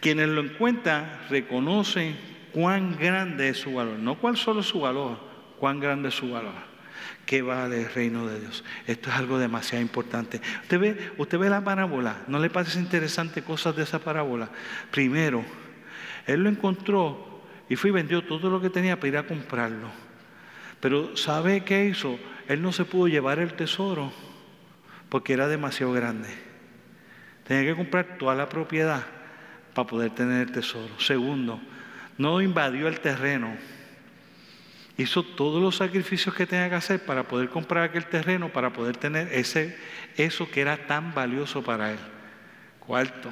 quienes lo encuentran reconocen cuán grande es su valor, no cuál solo es su valor, cuán grande es su valor. ¿Qué vale el reino de Dios? Esto es algo demasiado importante. Usted ve, usted ve la parábola, ¿no le parece interesante cosas de esa parábola? Primero, él lo encontró y fue y vendió todo lo que tenía para ir a comprarlo. Pero ¿sabe qué hizo? Él no se pudo llevar el tesoro porque era demasiado grande. Tenía que comprar toda la propiedad para poder tener el tesoro. Segundo, no invadió el terreno. Hizo todos los sacrificios que tenía que hacer para poder comprar aquel terreno, para poder tener ese, eso que era tan valioso para él. Cuarto,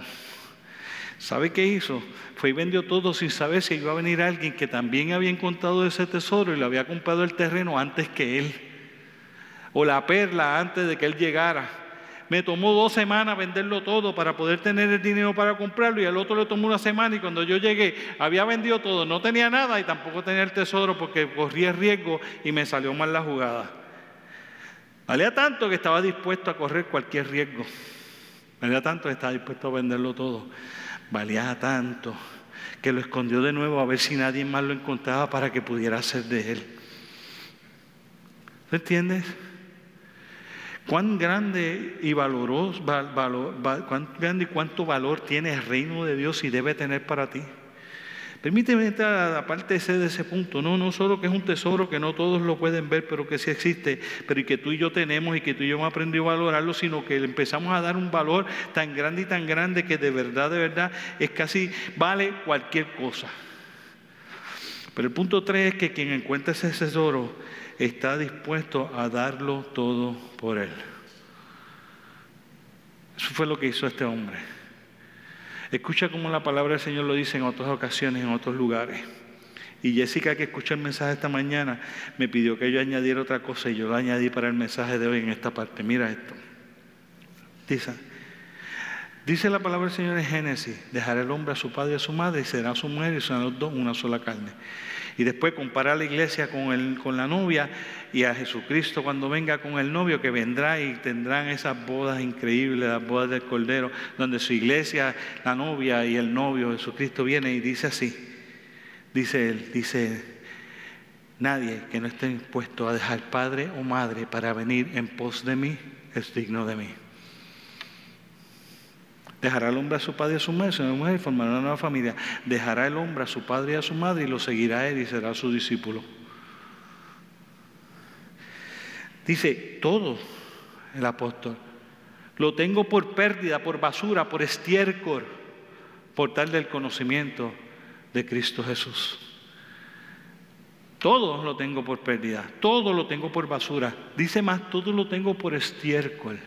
¿sabe qué hizo? Fue y vendió todo sin saber si iba a venir alguien que también había encontrado ese tesoro y le había comprado el terreno antes que él o la perla antes de que él llegara. Me tomó dos semanas venderlo todo para poder tener el dinero para comprarlo y al otro le tomó una semana y cuando yo llegué había vendido todo, no tenía nada y tampoco tenía el tesoro porque corría riesgo y me salió mal la jugada. Valía tanto que estaba dispuesto a correr cualquier riesgo. Valía tanto que estaba dispuesto a venderlo todo. Valía tanto que lo escondió de nuevo a ver si nadie más lo encontraba para que pudiera ser de él. ¿Me entiendes? cuán grande y valoroso, cuán grande y cuánto valor tiene el reino de Dios y debe tener para ti. Permíteme entrar aparte de ese, de ese punto, no, no solo que es un tesoro que no todos lo pueden ver, pero que sí existe, pero y que tú y yo tenemos y que tú y yo hemos aprendido a valorarlo, sino que le empezamos a dar un valor tan grande y tan grande que de verdad, de verdad, es casi vale cualquier cosa. Pero el punto tres es que quien encuentra ese tesoro está dispuesto a darlo todo por él. Eso fue lo que hizo este hombre. Escucha cómo la palabra del Señor lo dice en otras ocasiones, en otros lugares. Y Jessica, que escuchó el mensaje esta mañana, me pidió que yo añadiera otra cosa y yo lo añadí para el mensaje de hoy en esta parte. Mira esto. Dice, dice la palabra del Señor en Génesis, dejará el hombre a su padre y a su madre y será su mujer y serán los dos una sola carne. Y después comparar la iglesia con, el, con la novia y a Jesucristo cuando venga con el novio que vendrá y tendrán esas bodas increíbles, las bodas del Cordero, donde su iglesia, la novia y el novio Jesucristo viene y dice así, dice él, dice, nadie que no esté dispuesto a dejar padre o madre para venir en pos de mí es digno de mí. Dejará el hombre a su padre y a su madre, su mujer y formará una nueva familia. Dejará el hombre a su padre y a su madre y lo seguirá él y será su discípulo. Dice todo el apóstol. Lo tengo por pérdida, por basura, por estiércol, por tal del conocimiento de Cristo Jesús. Todo lo tengo por pérdida, todo lo tengo por basura. Dice más, todo lo tengo por estiércol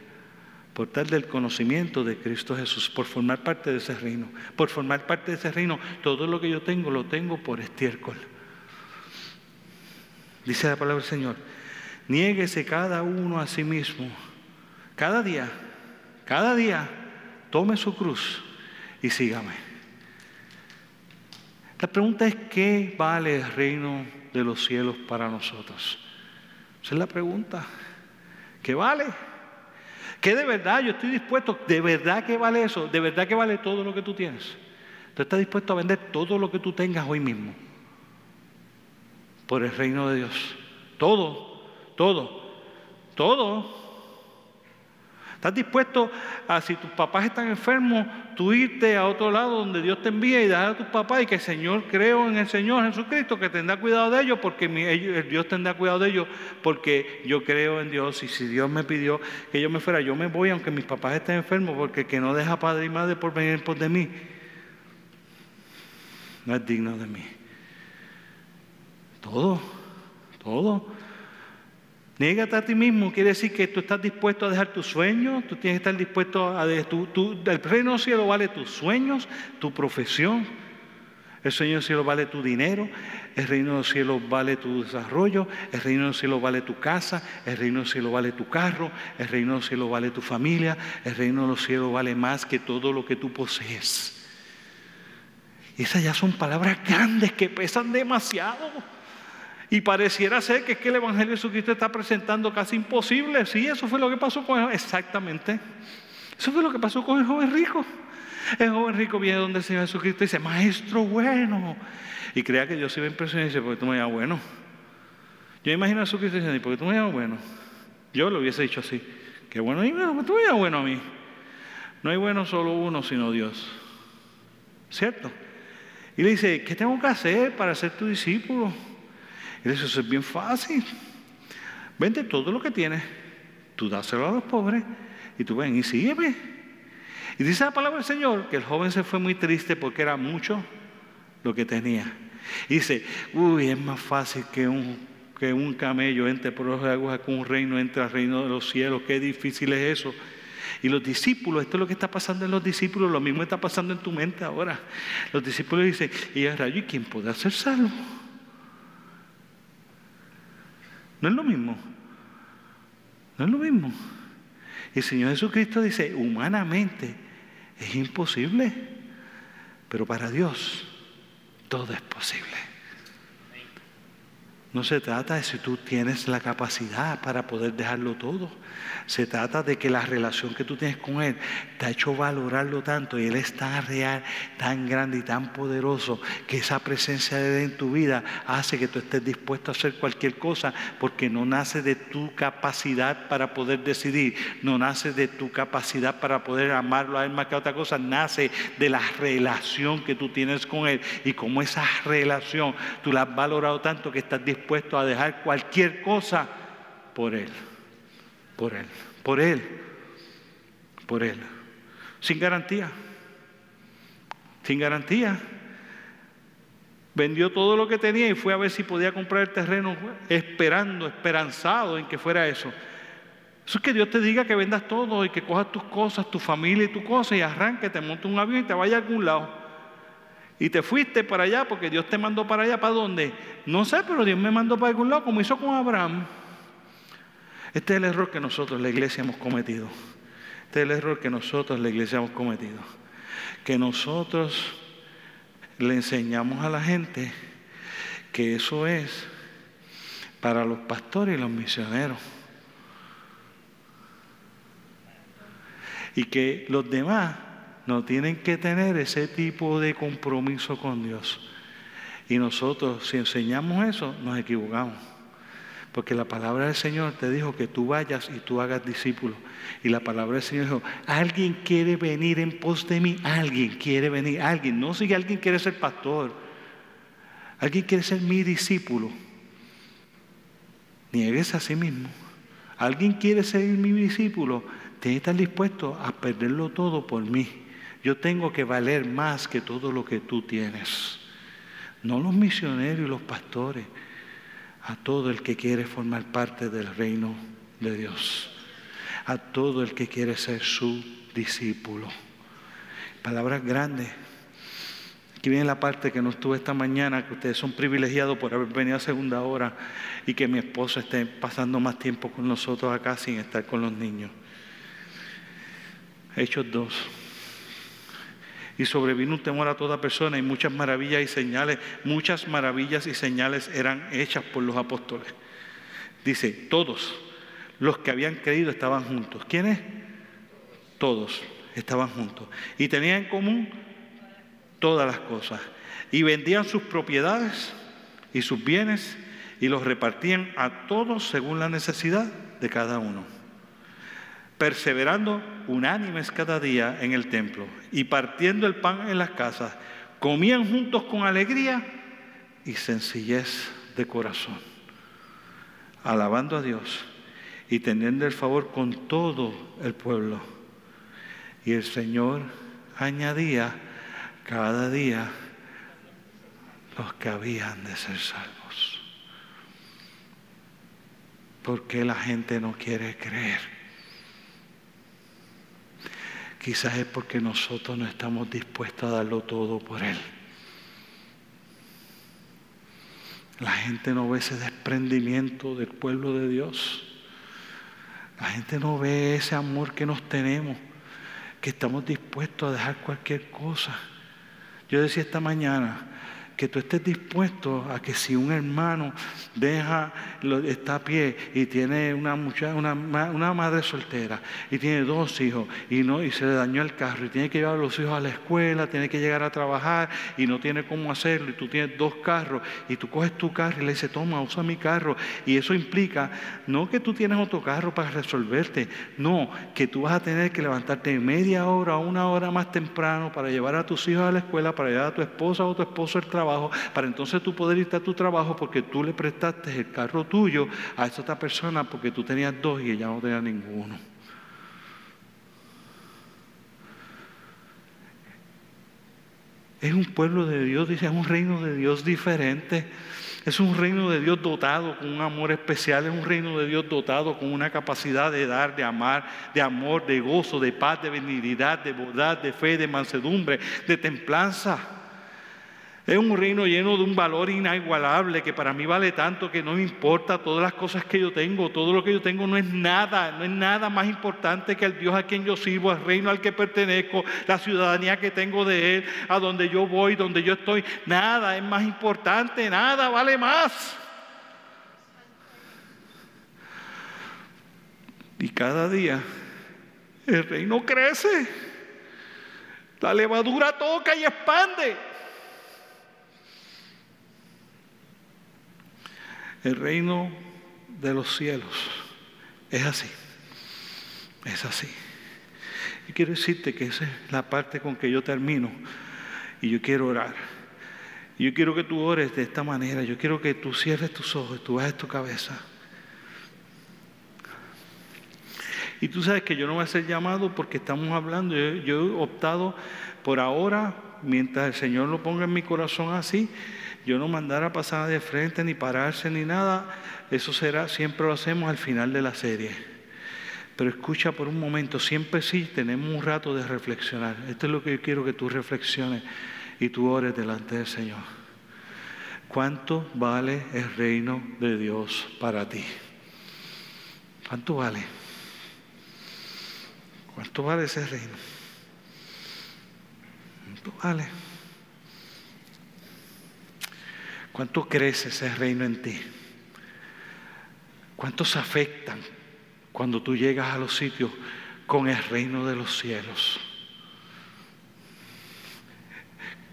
por tal del conocimiento de Cristo Jesús, por formar parte de ese reino. Por formar parte de ese reino, todo lo que yo tengo lo tengo por estiércol. Dice la palabra del Señor, niéguese cada uno a sí mismo, cada día, cada día, tome su cruz y sígame. La pregunta es, ¿qué vale el reino de los cielos para nosotros? Esa es la pregunta. ¿Qué vale? ¿Qué de verdad yo estoy dispuesto? ¿De verdad que vale eso? ¿De verdad que vale todo lo que tú tienes? ¿Tú estás dispuesto a vender todo lo que tú tengas hoy mismo? Por el reino de Dios. Todo, todo, todo. ¿Estás dispuesto a, si tus papás están enfermos, tú irte a otro lado donde Dios te envía y dejar a tus papás y que el Señor, creo en el Señor Jesucristo, que tendrá cuidado de ellos, porque Dios tendrá cuidado de ellos, porque yo creo en Dios y si Dios me pidió que yo me fuera, yo me voy aunque mis papás estén enfermos, porque que no deja padre y madre por venir por de mí. no es digno de mí. Todo, todo. Niégate a ti mismo, quiere decir que tú estás dispuesto a dejar tus sueños, tú tienes que estar dispuesto a... Tu, tu, el reino del cielo vale tus sueños, tu profesión, el reino del cielo vale tu dinero, el reino del cielo vale tu desarrollo, el reino del cielo vale tu casa, el reino del cielo vale tu carro, el reino del cielo vale tu familia, el reino del cielo vale más que todo lo que tú posees. Y esas ya son palabras grandes que pesan demasiado. Y pareciera ser que es que el Evangelio de Jesucristo está presentando casi imposible. Sí, eso fue lo que pasó con él. Exactamente. Eso fue lo que pasó con el joven rico. El joven rico viene donde el Señor Jesucristo y dice, maestro bueno. Y crea que Dios se va a impresionar y dice, porque tú me llamas bueno. Yo imagino a Jesucristo diciendo, porque tú me llamas bueno. Yo lo hubiese dicho así, qué bueno, y bueno, tú me llamas bueno a mí. No hay bueno solo uno, sino Dios. ¿Cierto? Y le dice, ¿qué tengo que hacer para ser tu discípulo? Eso es bien fácil. Vende todo lo que tienes, tú dáselo a los pobres y tú ven y sígueme. Y dice la palabra del Señor que el joven se fue muy triste porque era mucho lo que tenía. Y dice, uy, es más fácil que un, que un camello entre por los aguas, que un reino entre al reino de los cielos. Qué difícil es eso. Y los discípulos, esto es lo que está pasando en los discípulos, lo mismo está pasando en tu mente ahora. Los discípulos dicen, y a rayo, ¿y quién puede ser salvo? No es lo mismo. No es lo mismo. El Señor Jesucristo dice, humanamente es imposible, pero para Dios todo es posible. No se trata de si tú tienes la capacidad para poder dejarlo todo. Se trata de que la relación que tú tienes con Él te ha hecho valorarlo tanto y Él es tan real, tan grande y tan poderoso que esa presencia de Él en tu vida hace que tú estés dispuesto a hacer cualquier cosa porque no nace de tu capacidad para poder decidir, no nace de tu capacidad para poder amarlo a Él más que a otra cosa, nace de la relación que tú tienes con Él y como esa relación tú la has valorado tanto que estás dispuesto a dejar cualquier cosa por Él por Él, por Él, por Él, sin garantía, sin garantía. Vendió todo lo que tenía y fue a ver si podía comprar el terreno esperando, esperanzado en que fuera eso. Eso es que Dios te diga que vendas todo y que cojas tus cosas, tu familia y tu cosa y arranque, te monte un avión y te vaya a algún lado. Y te fuiste para allá porque Dios te mandó para allá. ¿Para dónde? No sé, pero Dios me mandó para algún lado como hizo con Abraham. Este es el error que nosotros, la iglesia, hemos cometido. Este es el error que nosotros, la iglesia, hemos cometido. Que nosotros le enseñamos a la gente que eso es para los pastores y los misioneros. Y que los demás no tienen que tener ese tipo de compromiso con Dios. Y nosotros, si enseñamos eso, nos equivocamos. Porque la palabra del Señor te dijo que tú vayas y tú hagas discípulos. Y la palabra del Señor dijo, alguien quiere venir en pos de mí, alguien quiere venir, alguien. No si alguien quiere ser pastor, alguien quiere ser mi discípulo. Niegues a sí mismo. Alguien quiere ser mi discípulo, tiene que estar dispuesto a perderlo todo por mí. Yo tengo que valer más que todo lo que tú tienes. No los misioneros y los pastores a todo el que quiere formar parte del reino de Dios, a todo el que quiere ser su discípulo. Palabras grandes. Aquí viene la parte que no estuve esta mañana, que ustedes son privilegiados por haber venido a segunda hora y que mi esposa esté pasando más tiempo con nosotros acá sin estar con los niños. Hechos dos y sobrevino un temor a toda persona y muchas maravillas y señales, muchas maravillas y señales eran hechas por los apóstoles. Dice, todos los que habían creído estaban juntos. ¿Quiénes? Todos estaban juntos. Y tenían en común todas las cosas. Y vendían sus propiedades y sus bienes y los repartían a todos según la necesidad de cada uno perseverando unánimes cada día en el templo y partiendo el pan en las casas, comían juntos con alegría y sencillez de corazón, alabando a Dios y teniendo el favor con todo el pueblo. Y el Señor añadía cada día los que habían de ser salvos. ¿Por qué la gente no quiere creer? Quizás es porque nosotros no estamos dispuestos a darlo todo por Él. La gente no ve ese desprendimiento del pueblo de Dios. La gente no ve ese amor que nos tenemos, que estamos dispuestos a dejar cualquier cosa. Yo decía esta mañana, que tú estés dispuesto a que si un hermano deja, está a pie y tiene una, una, madre soltera y tiene dos hijos y, no, y se le dañó el carro y tiene que llevar a los hijos a la escuela, tiene que llegar a trabajar y no tiene cómo hacerlo y tú tienes dos carros y tú coges tu carro y le dices, toma, usa mi carro. Y eso implica no que tú tienes otro carro para resolverte, no, que tú vas a tener que levantarte media hora o una hora más temprano para llevar a tus hijos a la escuela, para llevar a tu esposa o tu esposo al trabajo para entonces tú poder irte a tu trabajo porque tú le prestaste el carro tuyo a esa otra persona porque tú tenías dos y ella no tenía ninguno. Es un pueblo de Dios, dice, es un reino de Dios diferente. Es un reino de Dios dotado con un amor especial, es un reino de Dios dotado con una capacidad de dar, de amar, de amor, de gozo, de paz, de benignidad, de bondad, de fe, de mansedumbre, de templanza. Es un reino lleno de un valor inigualable que para mí vale tanto que no me importa todas las cosas que yo tengo. Todo lo que yo tengo no es nada, no es nada más importante que el Dios a quien yo sirvo, el reino al que pertenezco, la ciudadanía que tengo de Él, a donde yo voy, donde yo estoy. Nada es más importante, nada vale más. Y cada día el reino crece. La levadura toca y expande. El reino de los cielos es así, es así. Y quiero decirte que esa es la parte con que yo termino y yo quiero orar. Yo quiero que tú ores de esta manera, yo quiero que tú cierres tus ojos, tú bajes tu cabeza. Y tú sabes que yo no voy a ser llamado porque estamos hablando, yo he optado por ahora, mientras el Señor lo ponga en mi corazón así, yo no mandara pasar de frente ni pararse ni nada, eso será, siempre lo hacemos al final de la serie. Pero escucha por un momento, siempre sí tenemos un rato de reflexionar. Esto es lo que yo quiero que tú reflexiones y tú ores delante del Señor. ¿Cuánto vale el reino de Dios para ti? ¿Cuánto vale? ¿Cuánto vale ese reino? ¿Cuánto vale? ¿Cuánto crece ese reino en ti? ¿Cuántos afectan cuando tú llegas a los sitios con el reino de los cielos?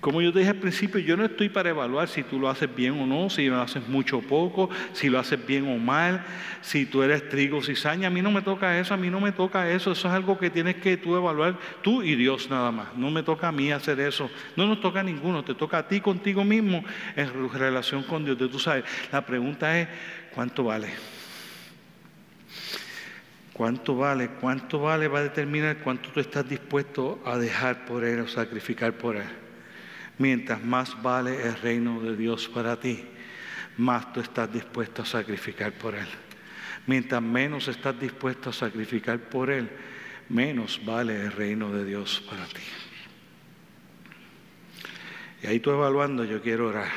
Como yo dije al principio, yo no estoy para evaluar si tú lo haces bien o no, si lo haces mucho o poco, si lo haces bien o mal, si tú eres trigo o cizaña. A mí no me toca eso, a mí no me toca eso. Eso es algo que tienes que tú evaluar, tú y Dios nada más. No me toca a mí hacer eso. No nos toca a ninguno, te toca a ti contigo mismo en relación con Dios. Tú sabes, la pregunta es, ¿cuánto vale? ¿Cuánto vale? ¿Cuánto vale va a determinar cuánto tú estás dispuesto a dejar por Él o sacrificar por Él? Mientras más vale el reino de Dios para ti, más tú estás dispuesto a sacrificar por Él. Mientras menos estás dispuesto a sacrificar por Él, menos vale el reino de Dios para ti. Y ahí tú evaluando, yo quiero orar.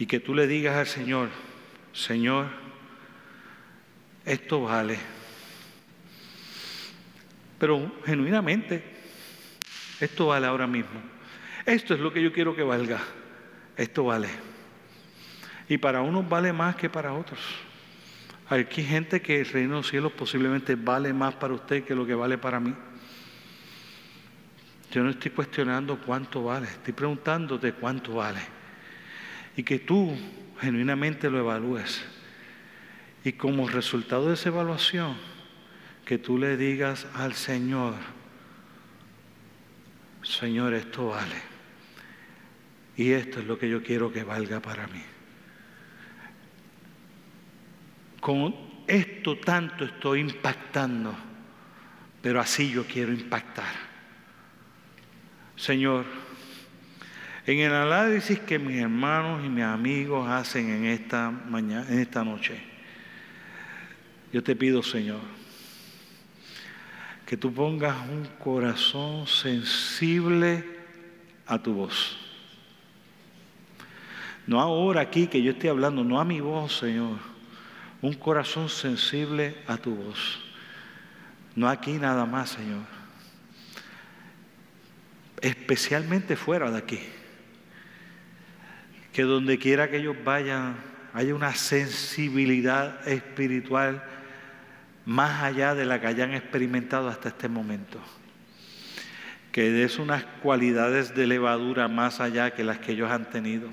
Y que tú le digas al Señor, Señor, esto vale. Pero genuinamente, esto vale ahora mismo. Esto es lo que yo quiero que valga. Esto vale. Y para unos vale más que para otros. Hay gente que el reino de los cielos posiblemente vale más para usted que lo que vale para mí. Yo no estoy cuestionando cuánto vale, estoy preguntándote cuánto vale. Y que tú genuinamente lo evalúes. Y como resultado de esa evaluación, que tú le digas al Señor, Señor, esto vale. Y esto es lo que yo quiero que valga para mí. Con esto tanto estoy impactando, pero así yo quiero impactar. Señor, En el análisis que mis hermanos y mis amigos hacen en esta mañana, en esta noche, yo te pido, Señor, que tú pongas un corazón sensible a tu voz. No ahora aquí que yo estoy hablando, no a mi voz, Señor. Un corazón sensible a tu voz. No aquí nada más, Señor. Especialmente fuera de aquí. Que donde quiera que ellos vayan haya una sensibilidad espiritual más allá de la que hayan experimentado hasta este momento. Que des unas cualidades de levadura más allá que las que ellos han tenido.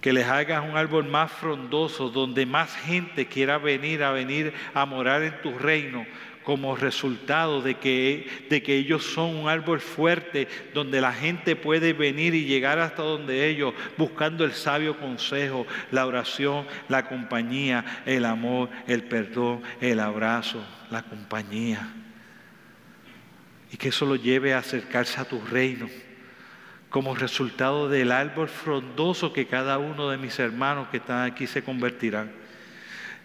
Que les hagas un árbol más frondoso donde más gente quiera venir a venir a morar en tu reino como resultado de que, de que ellos son un árbol fuerte donde la gente puede venir y llegar hasta donde ellos buscando el sabio consejo, la oración, la compañía, el amor, el perdón, el abrazo, la compañía. Y que eso lo lleve a acercarse a tu reino como resultado del árbol frondoso que cada uno de mis hermanos que están aquí se convertirán.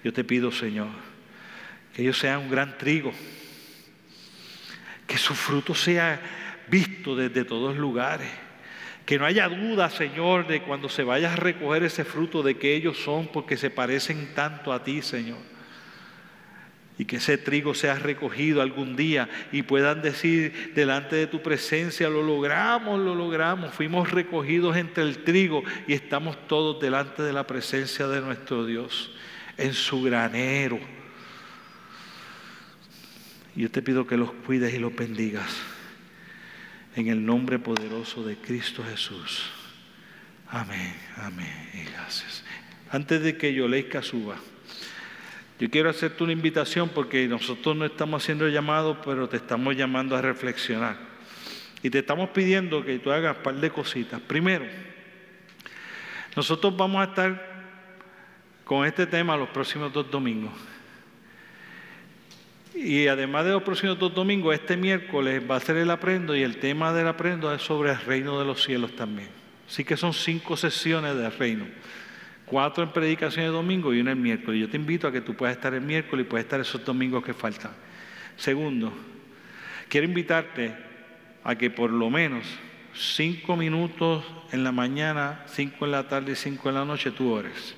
Yo te pido, Señor, que ellos sean un gran trigo, que su fruto sea visto desde todos lugares. Que no haya duda, Señor, de cuando se vaya a recoger ese fruto de que ellos son porque se parecen tanto a ti, Señor. Y que ese trigo sea recogido algún día y puedan decir delante de tu presencia, lo logramos, lo logramos, fuimos recogidos entre el trigo y estamos todos delante de la presencia de nuestro Dios, en su granero yo te pido que los cuides y los bendigas. En el nombre poderoso de Cristo Jesús. Amén, amén y gracias. Antes de que yo lezca suba, yo quiero hacerte una invitación porque nosotros no estamos haciendo llamado, pero te estamos llamando a reflexionar. Y te estamos pidiendo que tú hagas un par de cositas. Primero, nosotros vamos a estar con este tema los próximos dos domingos. Y además de los próximos dos domingos, este miércoles va a ser el aprendo y el tema del aprendo es sobre el reino de los cielos también. Así que son cinco sesiones del reino. Cuatro en predicación de domingo y una el miércoles. Yo te invito a que tú puedas estar el miércoles y puedas estar esos domingos que faltan. Segundo, quiero invitarte a que por lo menos cinco minutos en la mañana, cinco en la tarde y cinco en la noche tú ores.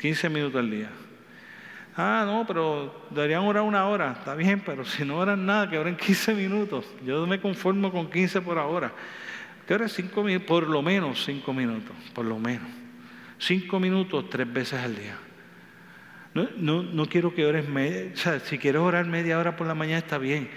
Quince minutos al día. Ah, no, pero deberían orar una hora. Está bien, pero si no oran nada, que oren 15 minutos. Yo me conformo con 15 por ahora. Que oren 5 minutos, por lo menos 5 minutos, por lo menos. 5 minutos tres veces al día. No, no, no quiero que ores media, o sea, si quieres orar media hora por la mañana está bien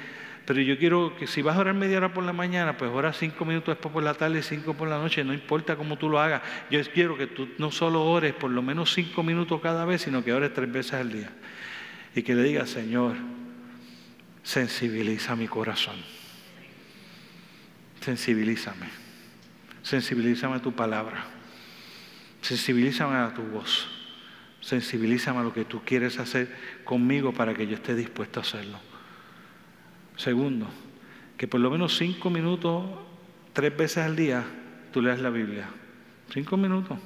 pero yo quiero que si vas a orar media hora por la mañana, pues ora cinco minutos después por la tarde y cinco por la noche, no importa cómo tú lo hagas. Yo quiero que tú no solo ores por lo menos cinco minutos cada vez, sino que ores tres veces al día. Y que le digas, Señor, sensibiliza mi corazón. Sensibilízame. Sensibilízame a tu palabra. Sensibilízame a tu voz. Sensibilízame a lo que tú quieres hacer conmigo para que yo esté dispuesto a hacerlo. Segundo, que por lo menos cinco minutos, tres veces al día, tú leas la Biblia. Cinco minutos.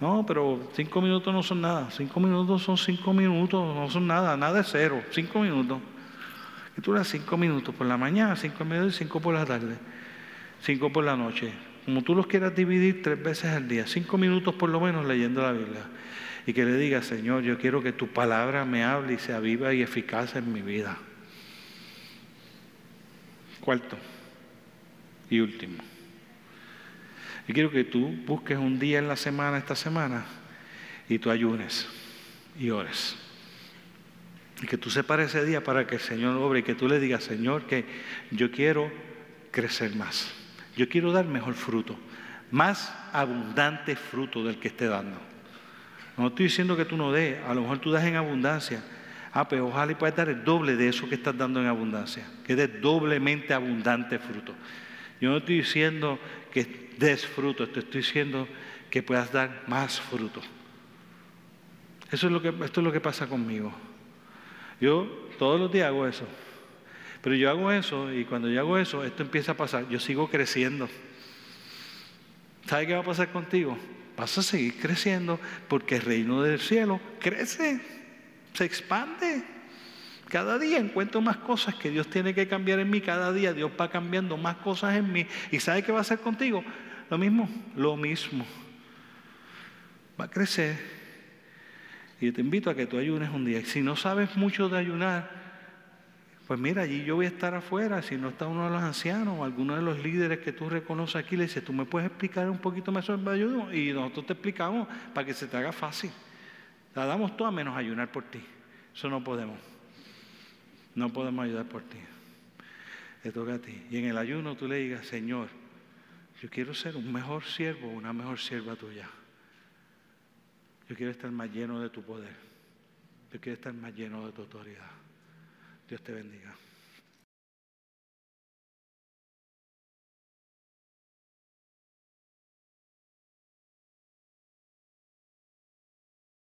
No, pero cinco minutos no son nada. Cinco minutos son cinco minutos, no son nada. Nada es cero. Cinco minutos. Y tú leas cinco minutos por la mañana, cinco minutos y cinco por la tarde. Cinco por la noche. Como tú los quieras dividir tres veces al día. Cinco minutos por lo menos leyendo la Biblia. Y que le digas, Señor, yo quiero que tu palabra me hable y sea viva y eficaz en mi vida. Cuarto y último. Y quiero que tú busques un día en la semana, esta semana, y tú ayunes y ores. Y que tú separes ese día para que el Señor obre y que tú le digas, Señor, que yo quiero crecer más. Yo quiero dar mejor fruto, más abundante fruto del que esté dando. No estoy diciendo que tú no des, a lo mejor tú das en abundancia, Ah, pues ojalá y puedas dar el doble de eso que estás dando en abundancia, que des doblemente abundante fruto. Yo no estoy diciendo que des fruto, te estoy diciendo que puedas dar más fruto. Eso es lo que, esto es lo que pasa conmigo. Yo todos los días hago eso. Pero yo hago eso y cuando yo hago eso, esto empieza a pasar. Yo sigo creciendo. ¿Sabe qué va a pasar contigo? Vas a seguir creciendo porque el reino del cielo crece, se expande. Cada día encuentro más cosas que Dios tiene que cambiar en mí. Cada día Dios va cambiando más cosas en mí. ¿Y sabe qué va a hacer contigo? Lo mismo, lo mismo. Va a crecer. Y te invito a que tú ayunes un día. Si no sabes mucho de ayunar, pues mira, allí yo voy a estar afuera, si no está uno de los ancianos o alguno de los líderes que tú reconoces aquí, le dices, tú me puedes explicar un poquito más sobre ayuno y nosotros te explicamos para que se te haga fácil. La damos todo a menos ayunar por ti. Eso no podemos. No podemos ayudar por ti. Te toca a ti. Y en el ayuno tú le digas, Señor, yo quiero ser un mejor siervo, una mejor sierva tuya. Yo quiero estar más lleno de tu poder. Yo quiero estar más lleno de tu autoridad. Dios te bendiga.